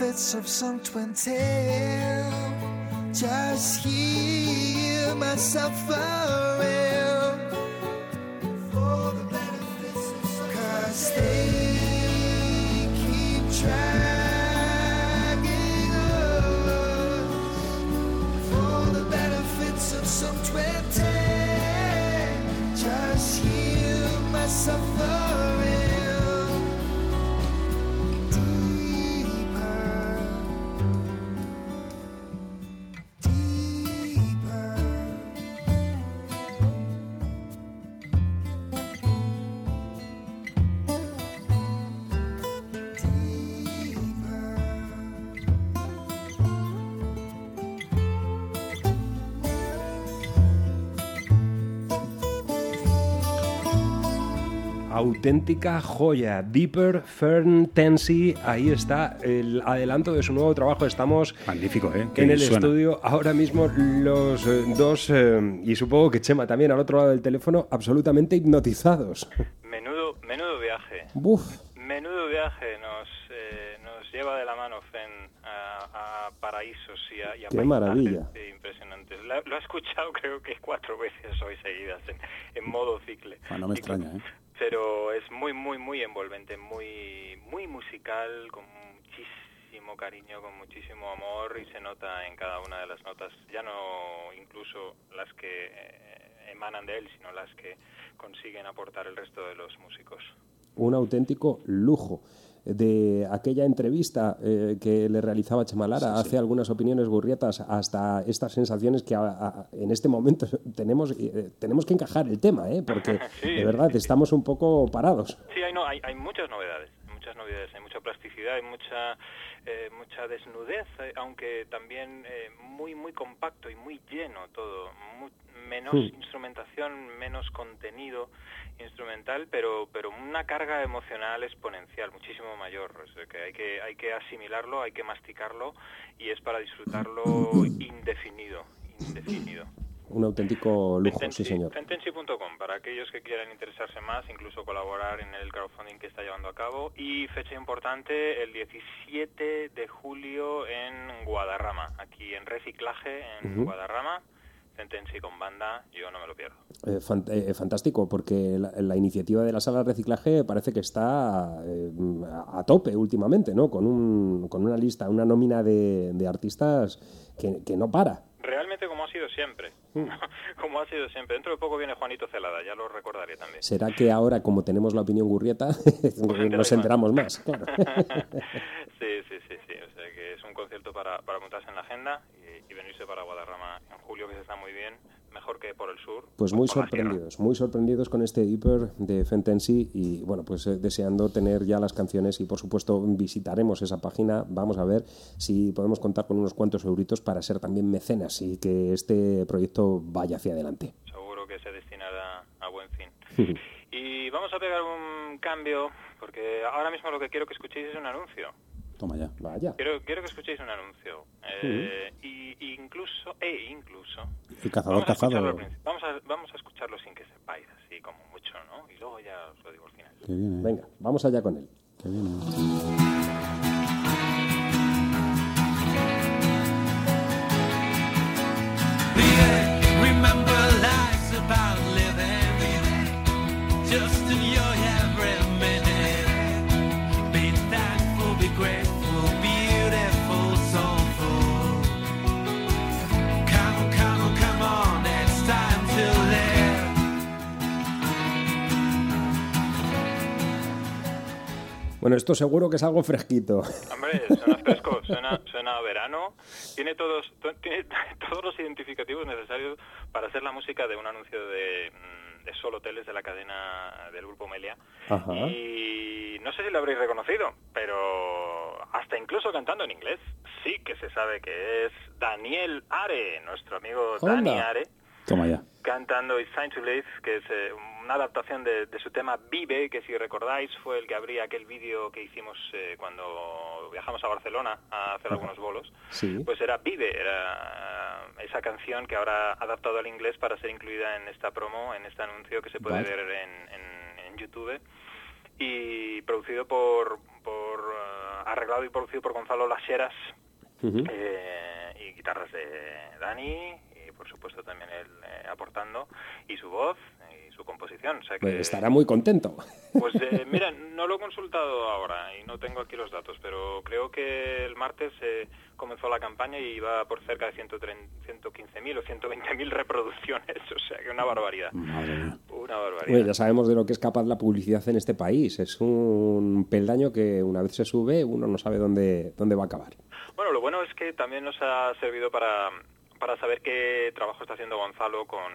prophets have sung twin tale. Just hear my suffering. Auténtica joya. Deeper Fern Tensi, ahí está el adelanto de su nuevo trabajo. Estamos Magnífico, ¿eh? Qué en el suena. estudio ahora mismo los eh, dos, eh, y supongo que Chema también al otro lado del teléfono, absolutamente hipnotizados. Menudo, menudo viaje. Buf. Menudo viaje nos, eh, nos lleva de la mano Fen a, a paraísos y a, y a Qué maravilla. impresionantes. La- lo he escuchado creo que cuatro veces hoy seguidas en, en modo cicle. Ah, no me extraña, ¿eh? Pero es muy, muy, muy envolvente, muy, muy musical, con muchísimo cariño, con muchísimo amor y se nota en cada una de las notas, ya no incluso las que eh, emanan de él, sino las que consiguen aportar el resto de los músicos. Un auténtico lujo. De aquella entrevista eh, que le realizaba Chemalara hace algunas opiniones burrietas hasta estas sensaciones que a- a- en este momento tenemos, eh, tenemos que encajar el tema, ¿eh? porque Sí, de verdad estamos un poco parados. Sí, hay, no, hay, hay muchas novedades, hay muchas novedades, hay mucha plasticidad, hay mucha eh, mucha desnudez, eh, aunque también eh, muy muy compacto y muy lleno todo, menos instrumentación, menos contenido instrumental, pero pero una carga emocional exponencial, muchísimo mayor, o sea, que hay que hay que asimilarlo, hay que masticarlo y es para disfrutarlo indefinido, indefinido. Un auténtico lujo, sí señor. Fentensi.com para aquellos que quieran interesarse más, incluso colaborar en el crowdfunding que está llevando a cabo. Y fecha importante, el 17 de julio en Guadarrama, aquí en Reciclaje, en Ujú. Guadarrama. Fentensi con banda, yo no me lo pierdo. Eh, fan- eh, fantástico, porque la, la iniciativa de la sala de reciclaje parece que está eh, a a tope últimamente, ¿no? Con, un, con una lista, una nómina de, de artistas que, que no para. Realmente como ha sido siempre. como ha sido siempre. Dentro de poco viene Juanito Celada, ya lo recordaré también. ¿Será que ahora, como tenemos la opinión gurrieta, nos enteramos más? Claro. sí, sí, sí, sí. O sea que es un concierto para, para apuntarse en la agenda y, y venirse para Guadarrama en julio, que se está muy bien, mejor que por el sur. Pues muy sorprendidos, muy sorprendidos con este Hyper de Fentensi y bueno, pues eh, deseando tener ya las canciones y por supuesto visitaremos esa página, vamos a ver si podemos contar con unos cuantos euritos para ser también mecenas y que este proyecto vaya hacia adelante. Seguro que se destinará a buen fin. Y vamos a pegar un cambio, porque ahora mismo lo que quiero que escuchéis es un anuncio. Toma ya. Vaya. Quiero, quiero que escuchéis un anuncio. Eh, y incluso, e incluso, El cazador vamos a, escucharlo cazado. principio. vamos, a, vamos a escucharlo sin que sepáis, así como mucho, ¿no? Y luego ya os lo digo al final. Que viene. Venga, vamos allá con él. Que viene. Remember life's about living just in your every minute. Be thankful, be grateful, Bueno, esto seguro que es algo fresquito. Hombre, suena fresco, suena, suena a verano. Tiene todos, to- tiene todos los identificativos necesarios para ser la música de un anuncio de, mm, de Sol Hoteles de la cadena del Grupo Melia. Ajá. Y no sé si lo habréis reconocido, pero hasta incluso cantando en inglés, sí que se sabe que es Daniel Are, nuestro amigo Dani. Are, Toma ya. cantando It's Time to Live, que es eh, una adaptación de, de su tema Vive, que si recordáis fue el que abría aquel vídeo que hicimos eh, cuando viajamos a Barcelona a hacer algunos bolos. Sí. Pues era Vive, era eh, esa canción que ahora ha adaptado al inglés para ser incluida en esta promo, en este anuncio que se puede Vale. ver en, en- en YouTube y producido por, por eh, arreglado y producido por Gonzalo Laseras Ujú. eh, y guitarras de Dani por supuesto también él eh, aportando y su voz y su composición. O sea que, Pues estará muy contento. pues eh, mira, no lo he consultado ahora y no tengo aquí los datos, pero creo que el martes eh, comenzó la campaña y iba por cerca de 130 115.000 o 120.000 reproducciones, o sea que una barbaridad. Madre. Una barbaridad. Bueno, ya sabemos de lo que es capaz la publicidad en este país. Es un peldaño que una vez se sube uno no sabe dónde, dónde va a acabar. Bueno, lo bueno es que también nos ha servido para, para saber qué trabajo está haciendo Gonzalo con,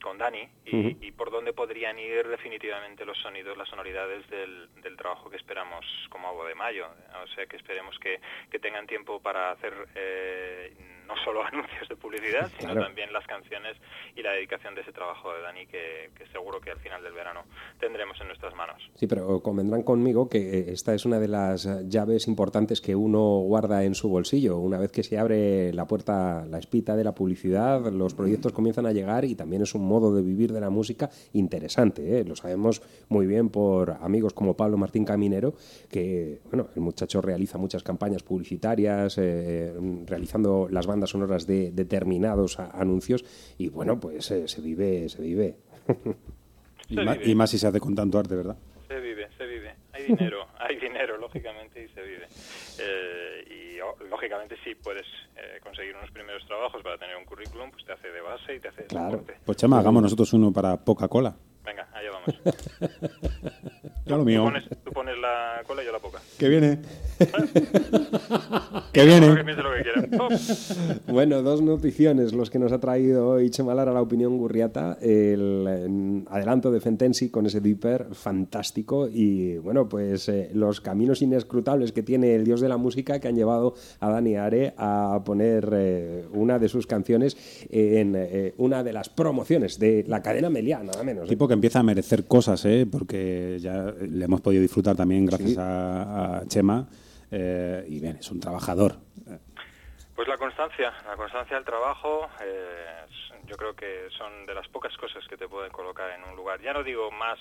con Dani y, por dónde podrían ir definitivamente los sonidos, las sonoridades del, del trabajo que esperamos como agua de mayo. O sea, que esperemos que, que tengan tiempo para hacer eh, no solo anuncios de publicidad, sino Claro. también las canciones y la dedicación de ese trabajo de Dani que, que seguro que al final del verano tendremos en nuestras manos. Sí, pero convendrán conmigo que esta es una de las eh, llaves importantes que uno guarda en su bolsillo. Una vez que se abre la puerta, la espita de la publicidad, los proyectos comienzan a llegar y también es un modo de vivir de la música interesante. ¿eh? Lo sabemos muy bien por amigos como Pablo Martín Caminero, que bueno, el muchacho realiza muchas campañas publicitarias, eh, realizando las bandas sonoras de determinados a- anuncios y bueno, pues eh, se vive, se vive. Y, Se ma- vive. y más si se hace con tanto arte, ¿verdad? Se vive, se vive. Hay dinero, hay dinero, lógicamente, y se vive. Eh, y oh, lógicamente, si puedes eh, conseguir unos primeros trabajos para tener un currículum, pues te hace de base y te hace de Claro. soporte. Pues Chema, hagamos nosotros uno para Coca-Cola. Venga, allá vamos. Ya lo Tú mío. pones, tú pones la cola y yo la boca. Que viene. que viene. Que piense lo que quiera. Oh. Bueno, dos noticiones los que nos ha traído hoy Chemalar a la opinión Gurriata. El eh, adelanto de Fentensi con ese Dipper fantástico y, bueno, pues eh, los caminos inescrutables que tiene el dios de la música que han llevado a Dani Are a poner eh, una de sus canciones en eh, una de las promociones de la cadena Meliá, nada menos. Tipo que empieza a merecer cosas, ¿eh? porque ya le hemos podido disfrutar también gracias a, a Chema. eh, y bien, es un trabajador. Pues la constancia, la constancia del trabajo, eh, yo creo que son de las pocas cosas que te pueden colocar en un lugar. Ya no digo más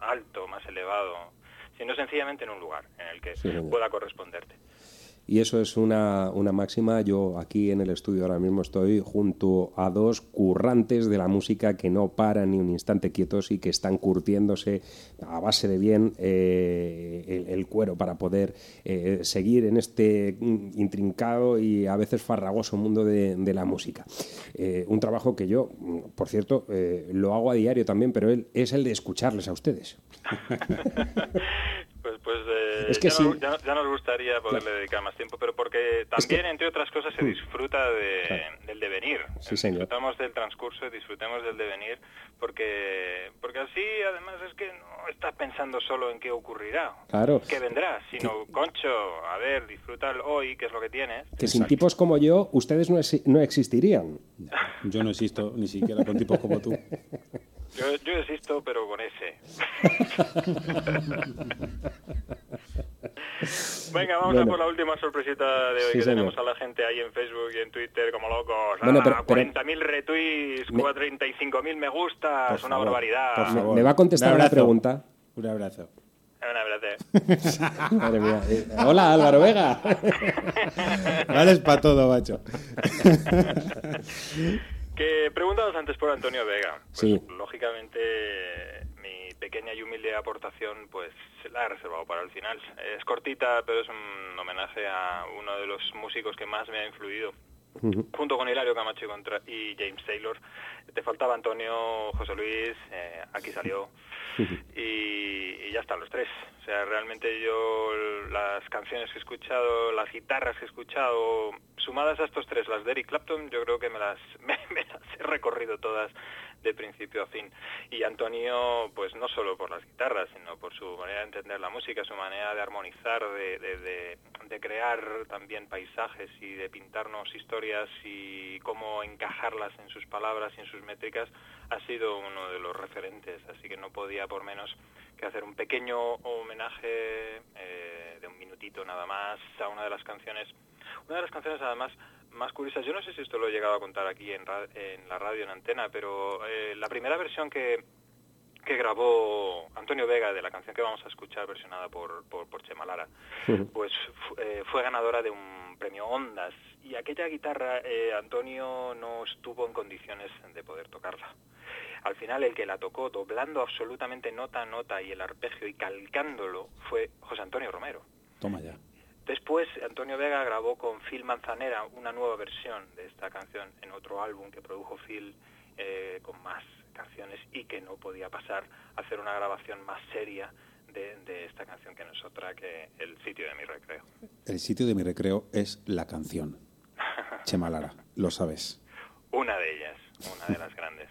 alto, más elevado, sino sencillamente en un lugar en el que Sí, pueda corresponderte. Y eso es una, una máxima. Yo aquí en el estudio ahora mismo estoy junto a dos currantes de la música que no paran ni un instante quietos y que están curtiéndose a base de bien eh, el, cuero para poder eh, seguir en este mm, intrincado y a veces farragoso mundo de, de la música. Eh, un trabajo que yo, mm, por cierto, eh, lo hago a diario también, pero es el de escucharles a ustedes. Es que ya, sí. nos, ya- ya nos gustaría poderle dedicar más tiempo, pero porque también, entre otras cosas, se disfruta de- del devenir. Sí, señor. Disfrutamos del transcurso, disfrutemos del devenir, porque porque así, además, es que no estás pensando solo en qué ocurrirá, Claro. qué vendrá, sino, concho, a ver, disfruta el hoy, que es lo que tienes. Que sin tipos como yo, ustedes no, no existirían. Yo no existo ni siquiera con tipos como tú. Yo, yo existo, pero con ese. Venga, vamos a por la última sorpresita de hoy, Sí, que señor. tenemos a la gente ahí en Facebook y en Twitter como locos. Bueno, Ah, pero- pero- 40.000 retweets, Me- 35.000 me gustas, Por una favor, barbaridad. por favor. ¿Me va a contestar Un la abrazo. pregunta? Un abrazo. Un abrazo. Madre mía. Hola, Álvaro Vega. Vales para todo, macho. Que preguntabas antes por Antonio Vega. Pues, Sí. Lógicamente, mi pequeña y humilde aportación, pues se la he reservado para el final. Es cortita, pero es un homenaje a uno de los músicos que más me ha influido. Junto con Hilario Camacho y, contra- y James Taylor. Te faltaba Antonio, José Luis, eh, aquí salió. y, y ya están los tres. O sea, realmente yo las canciones que he escuchado, las guitarras que he escuchado, sumadas a estos tres, las de Eric Clapton, yo creo que me las, me, me las he recorrido todas de principio a fin. Y Antonio, pues no solo por las guitarras, sino por su manera de entender la música, su manera de armonizar, de, de, de- de crear también paisajes y de pintarnos historias y cómo encajarlas en sus palabras y en sus métricas, ha sido uno de los referentes. Así que no podía por menos que hacer un pequeño homenaje eh, de un minutito nada más a una de las canciones una de las canciones además más curiosas, yo no sé si esto lo he llegado a contar aquí en, ra- en la radio, en antena, pero eh, la primera versión que, que grabó Antonio Vega de la canción que vamos a escuchar versionada por, por, por Chema Lara, pues eh, fue ganadora de un premio Ondas y aquella guitarra eh, Antonio no estuvo en condiciones de poder tocarla. Al final el que la tocó doblando absolutamente nota a nota y el arpegio y calcándolo fue José Antonio Romero. Toma ya. Después, Antonio Vega grabó con Phil Manzanera una nueva versión de esta canción en otro álbum que produjo Phil eh, con más canciones y que no podía pasar a hacer una grabación más seria de, de esta canción que no es otra que El sitio de mi recreo. El sitio de mi recreo es la canción. Chema Lara, lo sabes. Una de ellas, una de las grandes.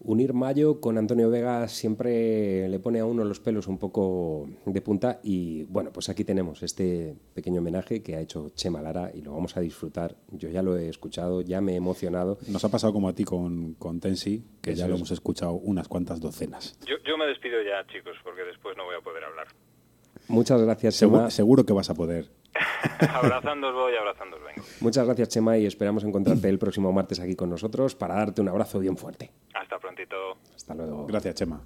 Unir Mayo con Antonio Vega siempre le pone a uno los pelos un poco de punta y bueno, pues aquí tenemos este pequeño homenaje que ha hecho Chema Lara y lo vamos a disfrutar. Yo ya lo he escuchado, ya me he emocionado. Nos ha pasado como a ti con, con Tensi, que Eso ya lo es. hemos escuchado unas cuantas docenas. Yo, yo me despido ya, chicos, porque después no voy a poder hablar. Muchas gracias, Seguro, Chema. seguro que vas a poder. Abrazándos voy, abrazándos vengo. Muchas gracias, Chema, y esperamos encontrarte el próximo martes aquí con nosotros para darte un abrazo bien fuerte. Hasta prontito. Hasta luego. Gracias, Chema.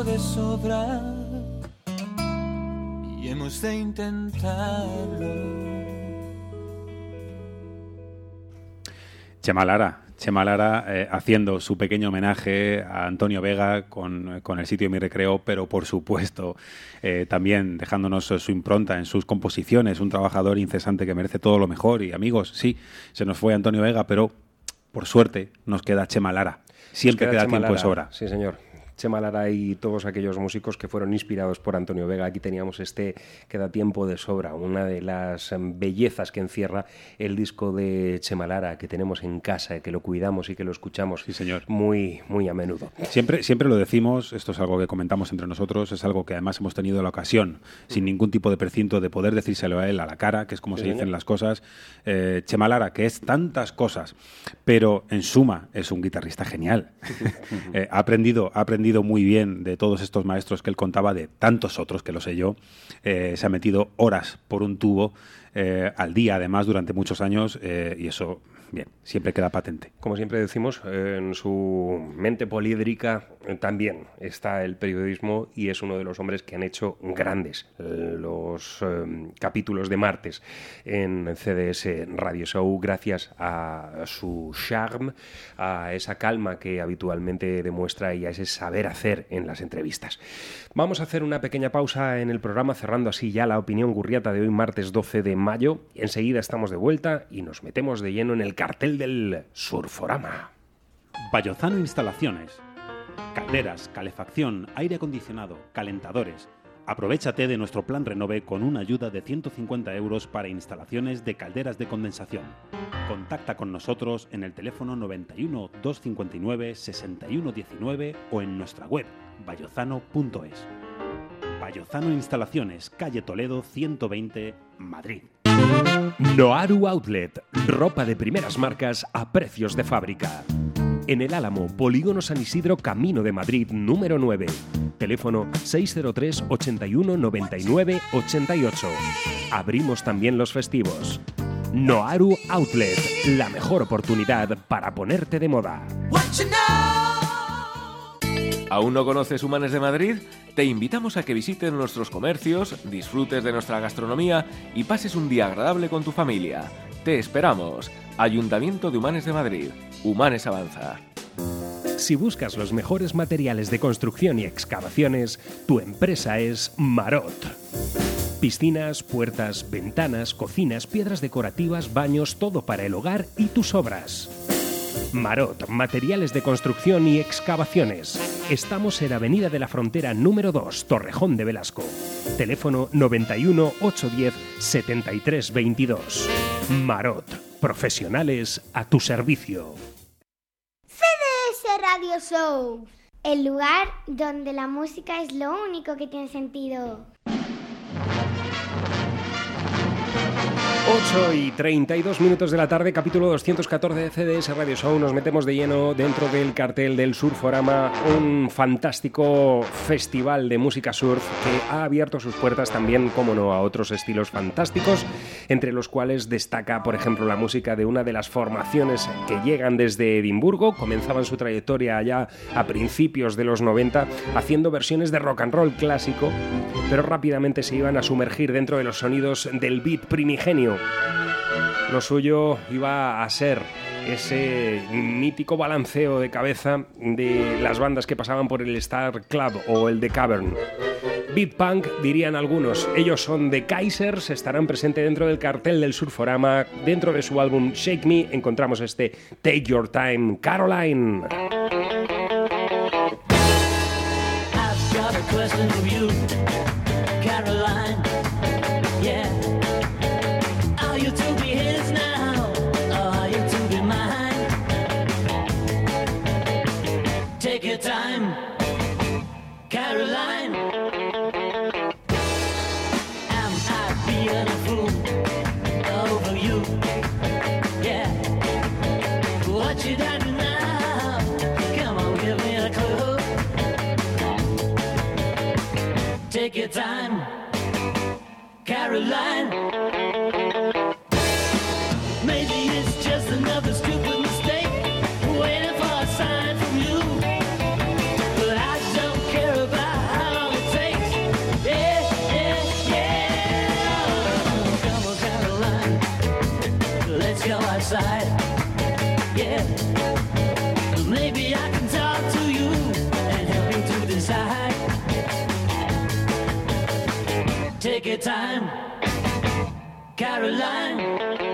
Tiempo de sobra y hemos de intentarlo. Chema Lara, Chema Lara eh, haciendo su pequeño homenaje a Antonio Vega con, con el sitio Mi Recreo, pero por supuesto eh, también dejándonos su impronta en sus composiciones, un trabajador incesante que merece todo lo mejor. Y amigos, sí, se nos fue Antonio Vega, pero por suerte nos queda Chema Lara. Siempre Nos queda queda tiempo de sobra. Sí, señor. Chema Lara y todos aquellos músicos que fueron inspirados por Antonio Vega. Aquí teníamos este Queda tiempo de sobra, una de las em, bellezas que encierra el disco de Chema Lara que tenemos en casa, que lo cuidamos y que lo escuchamos muy muy a menudo. Siempre, siempre lo decimos, esto es algo que comentamos entre nosotros, es algo que además hemos tenido la ocasión, sin ningún tipo de precinto, de poder decírselo a él a la cara, que es como Sí, se dicen señor. las cosas. Eh, Chema Lara, que es tantas cosas, pero en suma es un guitarrista genial. Eh, ha, aprendido, ha aprendido muy bien de todos estos maestros que él contaba, de tantos otros que lo sé yo. Eh, se ha metido horas por un tubo eh, al día, además, durante muchos años, eh, y eso, siempre queda patente. Como siempre decimos, eh, en su mente polídrica también está el periodismo y es uno de los hombres que han hecho grandes los eh, capítulos de martes en CDS Radio Show gracias a su charme, a esa calma que habitualmente demuestra y a ese saber hacer en las entrevistas. Vamos a hacer una pequeña pausa en el programa cerrando así ya la opinión gurriata de hoy martes 12 de mayo. Enseguida estamos de vuelta y nos metemos de lleno en el cartel del Surforama. Bayozano Instalaciones. Calderas, calefacción, aire acondicionado, calentadores. Aprovechate de nuestro plan Renove con una ayuda de 150 euros para instalaciones de calderas de condensación. Contacta con nosotros en el teléfono 91 259 6119 o en nuestra web bayozano.es. Bayozano Instalaciones, calle Toledo 120, Madrid. Noaru Outlet, ropa de primeras marcas a precios de fábrica. En el Álamo, Polígono San Isidro, Camino de Madrid, número 9. Teléfono 603 81 99 88. Abrimos también los festivos. Noaru Outlet, la mejor oportunidad para ponerte de moda. ¿Aún no conoces Humanes de Madrid? Te invitamos a que visites nuestros comercios, disfrutes de nuestra gastronomía y pases un día agradable con tu familia. Te esperamos. Ayuntamiento de Humanes de Madrid. Humanes Avanza. Si buscas los mejores materiales de construcción y excavaciones, tu empresa es Marot. Piscinas, puertas, ventanas, cocinas, piedras decorativas, baños, todo para el hogar y tus obras. Marot, materiales de construcción y excavaciones. Estamos en Avenida de la Frontera número 2, Torrejón de Velasco. Teléfono 91 810 73 22. Marot, profesionales a tu servicio. CDS Radio Show, el lugar donde la música es lo único que tiene sentido. 8 y 32 minutos de la tarde, capítulo 214 de CDS Radio Show. Nos metemos de lleno dentro del cartel del Surforama, un fantástico festival de música surf que ha abierto sus puertas también, como no, a otros estilos fantásticos, entre los cuales destaca, por ejemplo, la música de una de las formaciones que llegan desde Edimburgo. Comenzaban su trayectoria allá a principios de los 90 haciendo versiones de rock and roll clásico, pero rápidamente se iban a sumergir dentro de los sonidos del beat primigenio. Lo suyo iba a ser ese mítico balanceo de cabeza de las bandas que pasaban por el Star Club o el The Cavern. Beat Punk, dirían algunos. Ellos son The Kaisers, estarán presentes dentro del cartel del Surforama. Dentro de su álbum Shake Me encontramos este Take Your Time, Caroline. Time, Caroline. Time, Caroline.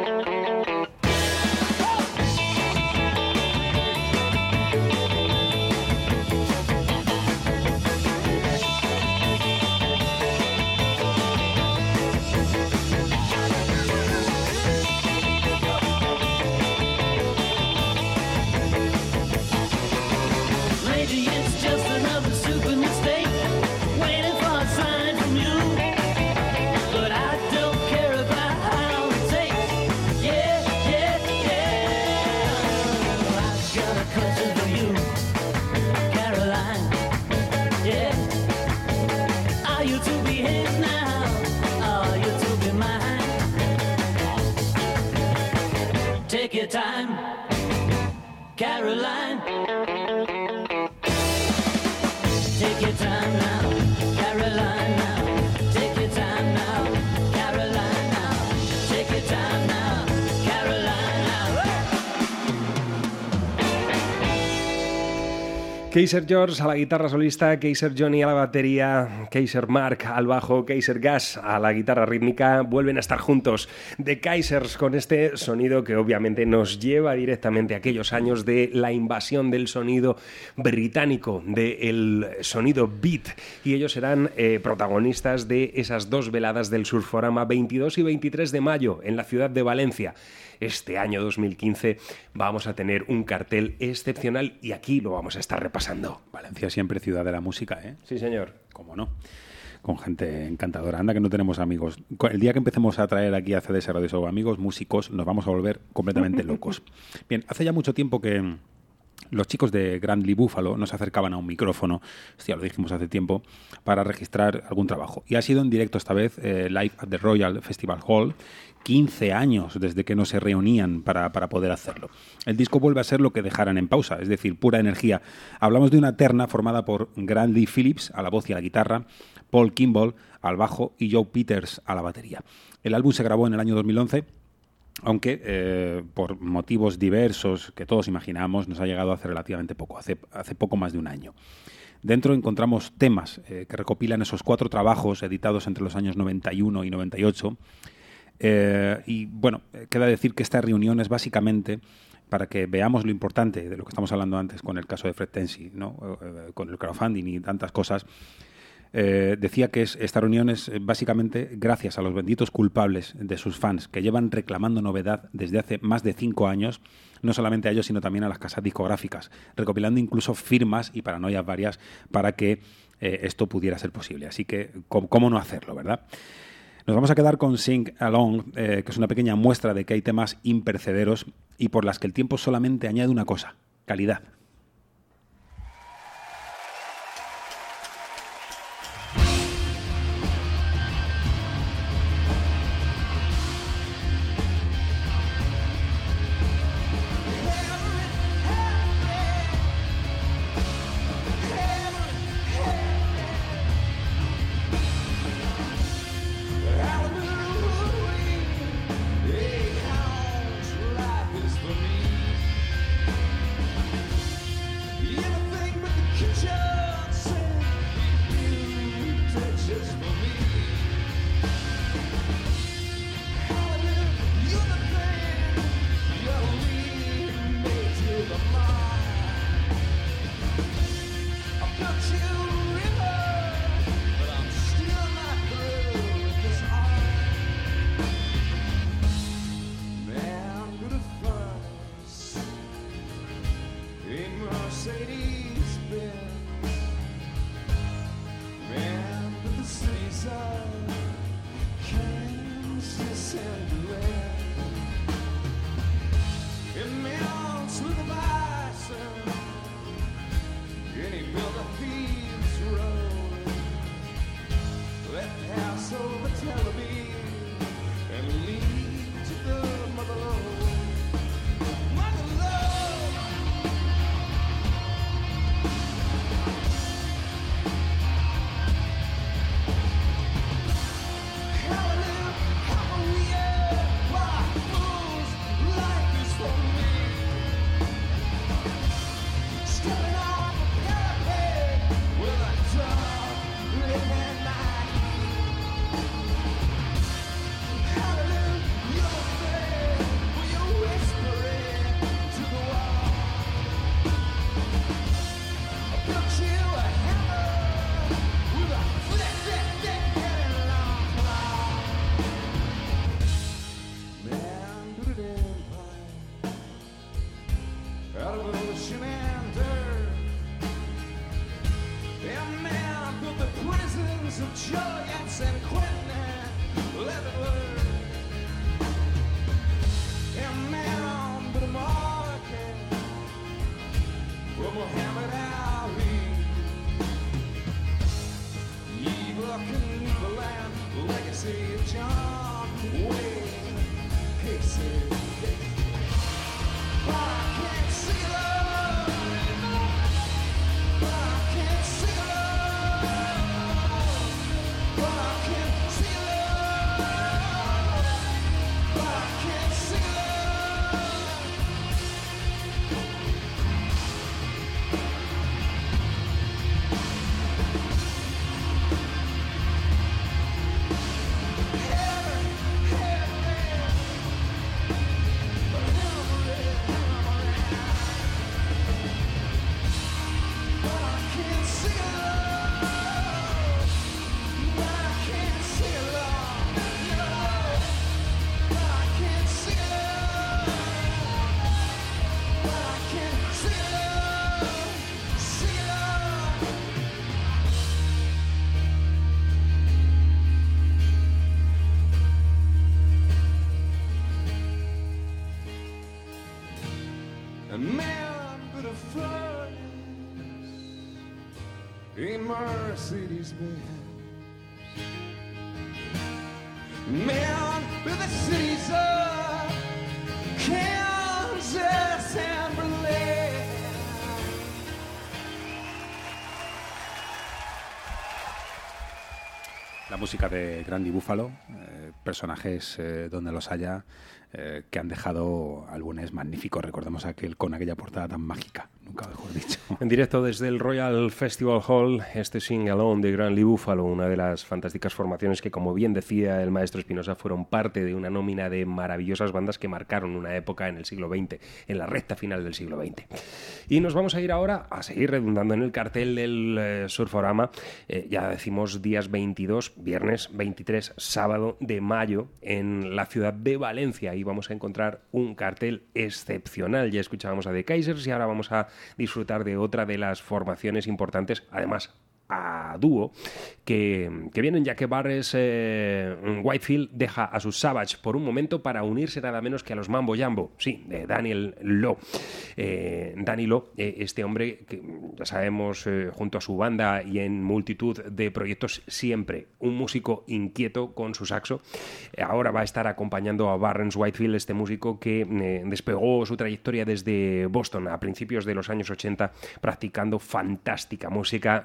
Caroline. Kaiser George a la guitarra solista, Kaiser Johnny a la batería, Kaiser Mark al bajo, Kaiser Gas a la guitarra rítmica, vuelven a estar juntos de Kaisers con este sonido que obviamente nos lleva directamente a aquellos años de la invasión del sonido británico, del sonido beat, y ellos serán eh, protagonistas de esas dos veladas del Surforama 22 y 23 de mayo en la ciudad de Valencia este año 2015 vamos a tener un cartel excepcional y aquí lo vamos a estar repasando. Valencia siempre ciudad de la música, ¿eh? Sí, señor. ¿Cómo no? Con gente encantadora. Anda que no tenemos amigos. El día que empecemos a traer aquí a CDS Radio Show amigos músicos, nos vamos a volver completamente locos. Bien, hace ya mucho tiempo que los chicos de Grandly Buffalo nos acercaban a un micrófono, ya lo dijimos hace tiempo, para registrar algún trabajo. Y ha sido en directo esta vez, eh, live at the Royal Festival Hall, 15 años desde que no se reunían para, para, poder hacerlo. El disco vuelve a ser lo que dejaran en pausa, es decir, pura energía. Hablamos de una terna formada por Grandly Phillips a la voz y a la guitarra, Paul Kimball al bajo y Joe Peters a la batería. El álbum se grabó en el año 2011 aunque eh, por motivos diversos que todos imaginamos nos ha llegado hace relativamente poco, hace, hace poco más de un año. Dentro encontramos temas eh, que recopilan esos cuatro trabajos editados entre los años 91 y 98. Eh, y bueno, queda decir que esta reunión es básicamente para que veamos lo importante de lo que estamos hablando antes con el caso de Fred Tensi, ¿no? con el crowdfunding y tantas cosas. Eh, decía que es, esta reunión es eh, básicamente gracias a los benditos culpables de sus fans que llevan reclamando novedad desde hace más de cinco años, no solamente a ellos, sino también a las casas discográficas, recopilando incluso firmas y paranoias varias para que eh, esto pudiera ser posible. Así que, ¿cómo, cómo no hacerlo, verdad? Nos vamos a quedar con Sing Along, eh, que es una pequeña muestra de que hay temas impercederos y por las que el tiempo solamente añade una cosa, calidad. tender Mercedes. Man. La música de Grandi Buffalo, eh, personajes eh, donde los haya, eh, que han dejado álbumes magníficos. Recordemos aquel con aquella portada tan mágica. En directo desde el Royal Festival Hall, este Sing Alone de Grand Lee Buffalo, una de las fantásticas formaciones que, como bien decía el maestro Espinosa, fueron parte de una nómina de maravillosas bandas que marcaron una época en el siglo XX, en la recta final del siglo XX. Y nos vamos a ir ahora a seguir redundando en el cartel del eh, Surforama. Eh, ya decimos días 22, viernes 23, sábado de mayo, en la ciudad de Valencia. Ahí vamos a encontrar un cartel excepcional. Ya escuchábamos a The Kaisers y ahora vamos a disfrutar de otra de las formaciones importantes, además a dúo que, que vienen ya que Barres eh, Whitefield deja a sus Savage por un momento para unirse nada menos que a los Mambo Jambo, sí, de Daniel Lowe. Eh, Danny Lowe, eh, este hombre que ya sabemos eh, junto a su banda y en multitud de proyectos siempre un músico inquieto con su saxo, ahora va a estar acompañando a Barnes Whitefield, este músico que despegó su trayectoria desde Boston a principios de los años 80 practicando fantástica música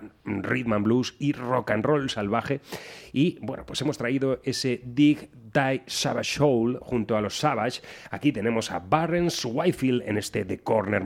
rhythm and blues y rock and roll salvaje. Y bueno, pues hemos traído ese Dig Die Savage Soul junto a los Savage. Aquí tenemos a Barnes Whitefield en este The Corner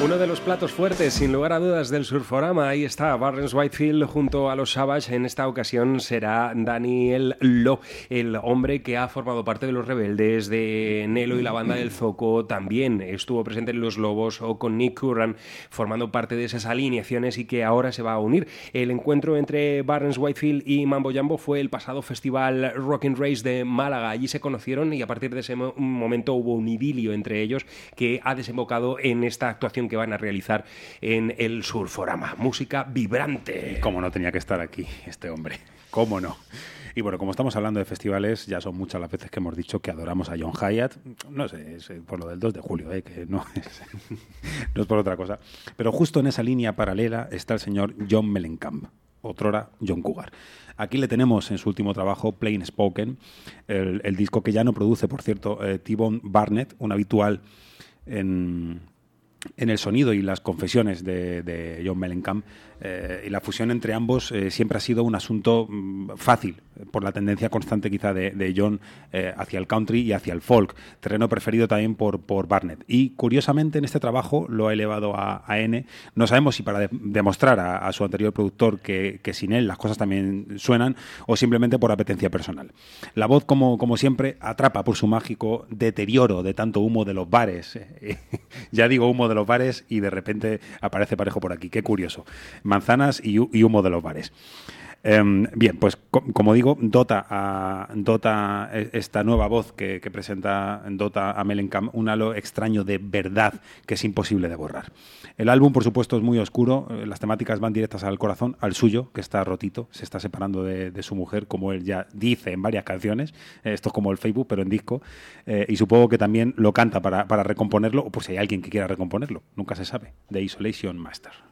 Uno de los platos fuertes, sin lugar a dudas, del Surforama. Ahí está Barnes Whitefield junto a los Savage. En esta ocasión será Daniel Lo, el hombre que ha formado parte de los rebeldes de Nelo y la banda del Zoco. También estuvo presente en Los Lobos o con Nick Curran, formando parte de esas alineaciones y que ahora se va a unir. El encuentro entre Barnes Whitefield y Mambo Jambo fue el pasado festival Rockin' Race de Málaga. Allí se conocieron y a partir de ese mo- momento hubo un idilio entre ellos que ha desembocado en esta actuación que van a realizar en el Surforama. Música vibrante. ¿Cómo no tenía que estar aquí este hombre? ¿Cómo no? Y bueno, como estamos hablando de festivales, ya son muchas las veces que hemos dicho que adoramos a John Hyatt. No sé, es eh, por lo del 2 de julio, eh, que no es, no es por otra cosa. Pero justo en esa línea paralela está el señor John Mellencamp, otrora John Cougar. Aquí le tenemos en su último trabajo, Plain Spoken, el, disco que ya no produce, por cierto, eh, Barnett, un habitual en, en el sonido y las confesiones de, John Mellencamp eh, y la fusión entre ambos eh, siempre ha sido un asunto mm, fácil por la tendencia constante quizá de, John eh, hacia el country y hacia el folk, terreno preferido también por, por Barnett. Y curiosamente en este trabajo lo ha elevado a, a N. No sabemos si para de- demostrar a, a su anterior productor que, que sin él las cosas también suenan o simplemente por apetencia personal. La voz, como, como siempre, atrapa por su mágico deterioro de tanto humo de los bares. ya digo humo de los bares y de repente aparece parejo por aquí. Qué curioso. Manzanas y, y humo de los bares. Em, bien, pues co- como digo, dota dota e- esta nueva voz que, presenta Dota a Mellencamp un halo extraño de verdad que es imposible de borrar. El álbum, por supuesto, es muy oscuro, eh, las temáticas van directas al corazón, al suyo, que está rotito, se está separando de, su mujer, como él ya dice en varias canciones, Eh, esto es como el Facebook, pero en disco, Eh, y supongo que también lo canta para, para recomponerlo, o por si hay alguien que quiera recomponerlo, nunca se sabe, de Isolation Master.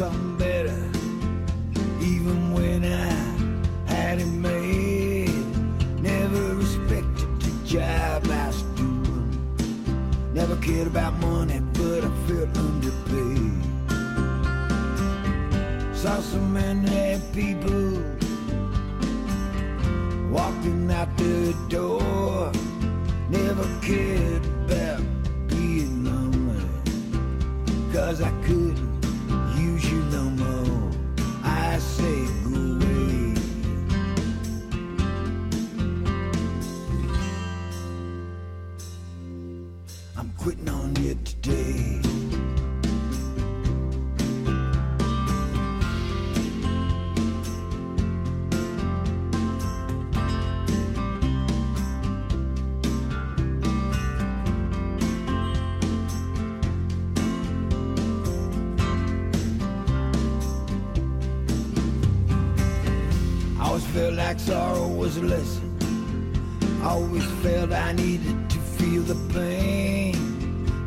Like felt like sorrow was a lesson. I always felt I needed to feel the pain.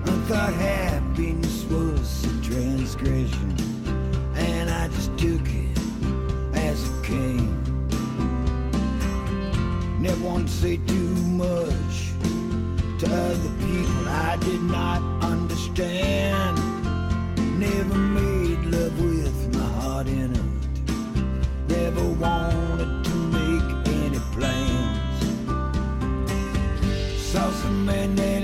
I thought happiness was a transgression, and I just took it as it came. Never want to say too much to other people I did not understand. Never made love with my heart in it. Never wanted many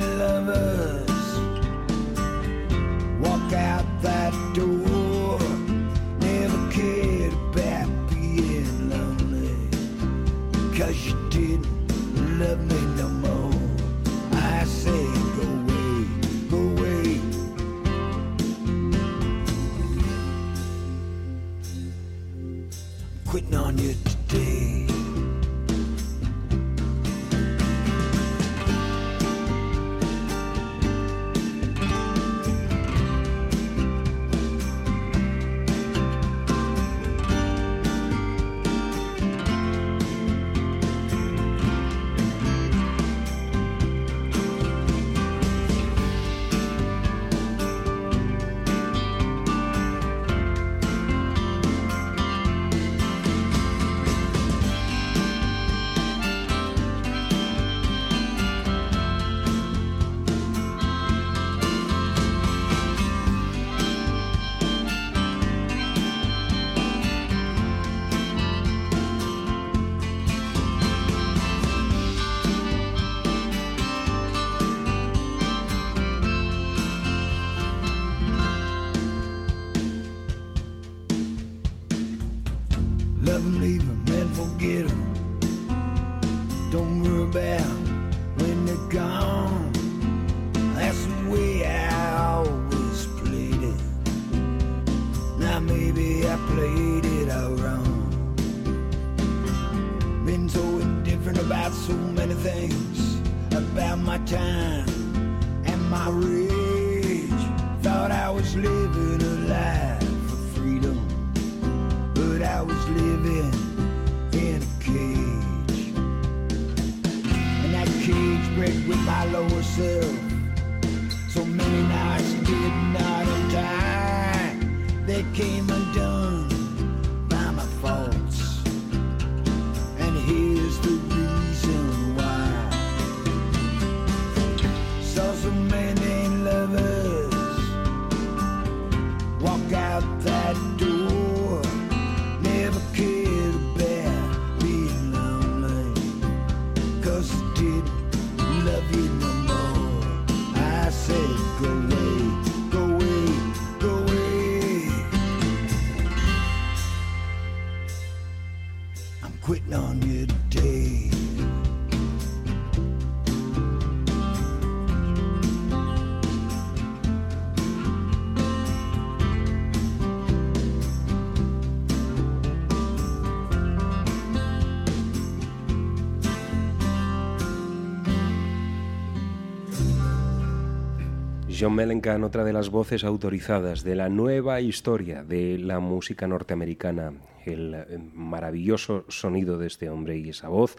John Mellencamp, otra de las voces autorizadas de la nueva historia de la música norteamericana. El eh, maravilloso sonido de este hombre y esa voz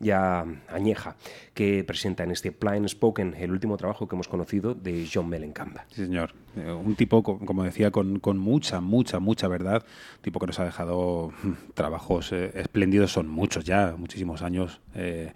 ya añeja que presenta en este Plain Spoken, el último trabajo que hemos conocido de John Mellencamp. Sí, señor. Eh, Un tipo, co- como decía, con, mucha, mucha, mucha verdad. Un tipo que nos ha dejado mm, trabajos eh, espléndidos, son muchos ya, muchísimos años. Eh,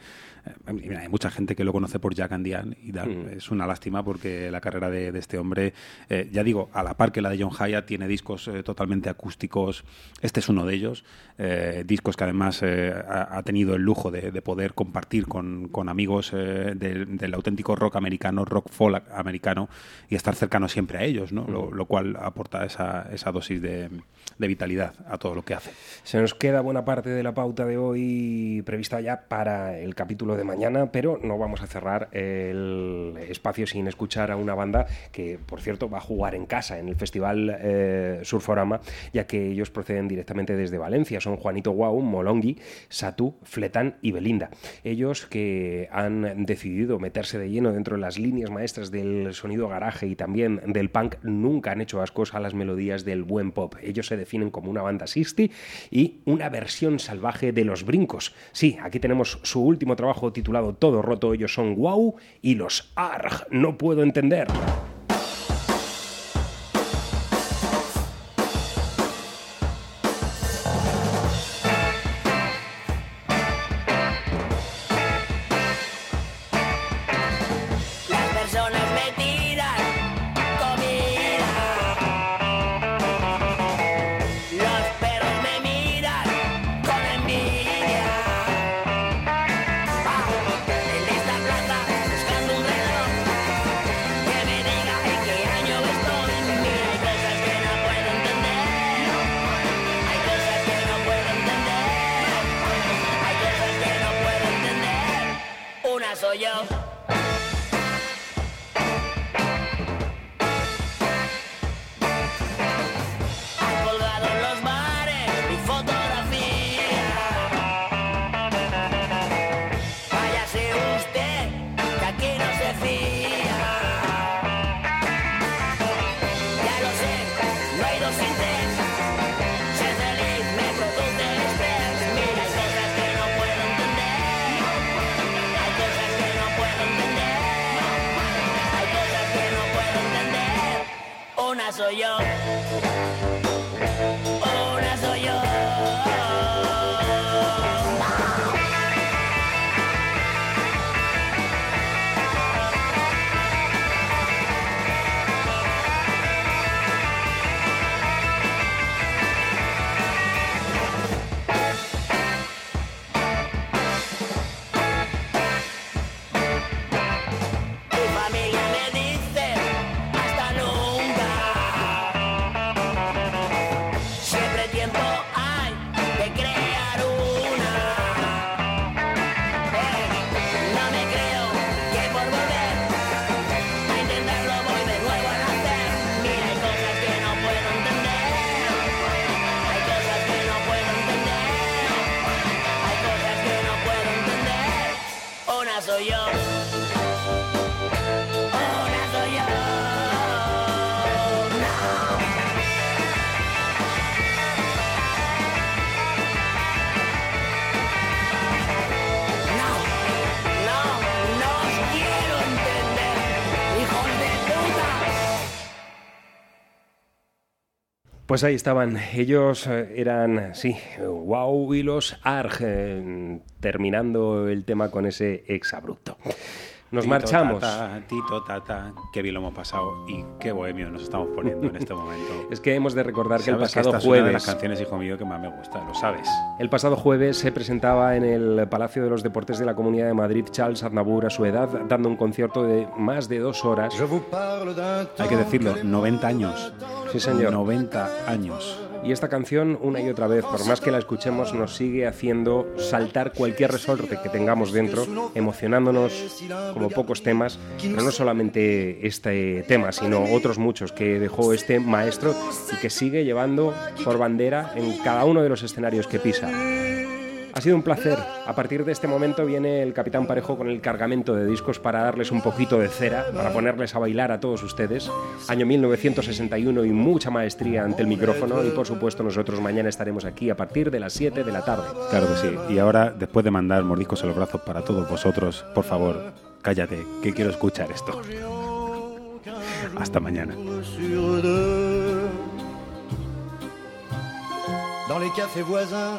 mira, hay mucha gente que lo conoce por Jack and Diane y da- Mm. es una lástima porque la carrera de, de este hombre, eh, ya digo, a la par que la de John Hyatt, tiene discos eh, totalmente acústicos. Este es uno de ellos. eh, discos que además eh, ha, ha tenido el lujo de, de poder compartir con, con amigos eh, del, del auténtico rock americano, rock folk americano y estar cercano siempre a ellos, ¿no? lo, lo cual aporta esa, esa dosis de, de vitalidad a todo lo que hace. Se nos queda buena parte de la pauta de hoy prevista ya para el capítulo de mañana, pero no vamos a cerrar el espacio sin escuchar a una banda que, por cierto, va a jugar en casa en el Festival eh, Surforama, ya que ellos proceden directamente desde Valencia. Son Juanito Guau, Molongi, Satú, Fletán y Belinda. Ellos que han decidido meterse de lleno dentro de las líneas maestras del sonido garaje y también del punk, nunca han hecho ascos a las melodías del buen pop. Ellos se definen como una banda 60 y una versión salvaje de los brincos. Sí, aquí tenemos su último trabajo titulado Todo Roto. Ellos son Wow y los Arg. No puedo entender. tiempo. Pues ahí estaban. Ellos eh, eran, sí, Wow y los Arg, eh, terminando el tema con ese exabrupto. Nos Tito, marchamos. tata, tito, tata, qué bien lo hemos pasado y qué bohemio nos estamos poniendo en este momento. Es que hemos de recordar que el pasado esta es una de jueves. las canciones, hijo mío, que más me gusta, lo sabes. El pasado jueves se presentaba en el Palacio de los Deportes de la Comunidad de Madrid Charles Aznavour a su edad, dando un concierto de más de dos horas. Hay que decirlo, 90 años. Sí, señor. 90 años. Y esta canción, una y otra vez, por más que la escuchemos, nos sigue haciendo saltar cualquier resorte que tengamos dentro, emocionándonos como pocos temas, pero no solamente este tema, sino otros muchos que dejó este maestro y que sigue llevando por bandera en cada uno de los escenarios que pisa. Ha sido un placer. A partir de este momento viene el Capitán Parejo con el cargamento de discos para darles un poquito de cera, para ponerles a bailar a todos ustedes. Año 1961 y mucha maestría ante el micrófono y por supuesto nosotros mañana estaremos aquí a partir de las 7 de la tarde. Claro que sí. Y ahora, después de mandar mordiscos en los brazos para todos vosotros, por favor, cállate, que quiero escuchar esto. Hasta mañana. sur deux. Dans les cafés voisins,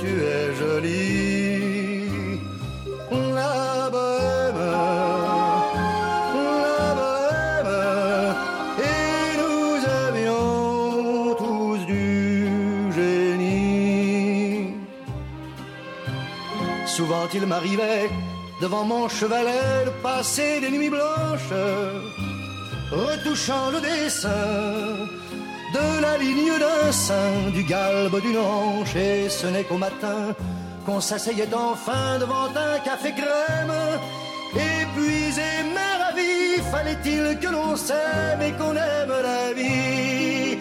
Tu es jolie. La bohème, la bohème, et nous avions tous du génie. Souvent il m'arrivait devant mon chevalet de passer des nuits blanches, retouchant le dessin de la ligne d'un sein, du galbe d'une hanche, et ce n'est qu'au matin qu'on s'asseyait enfin devant un café crème. Épuisé mais ravi, fallait-il que l'on s'aime et qu'on aime la vie?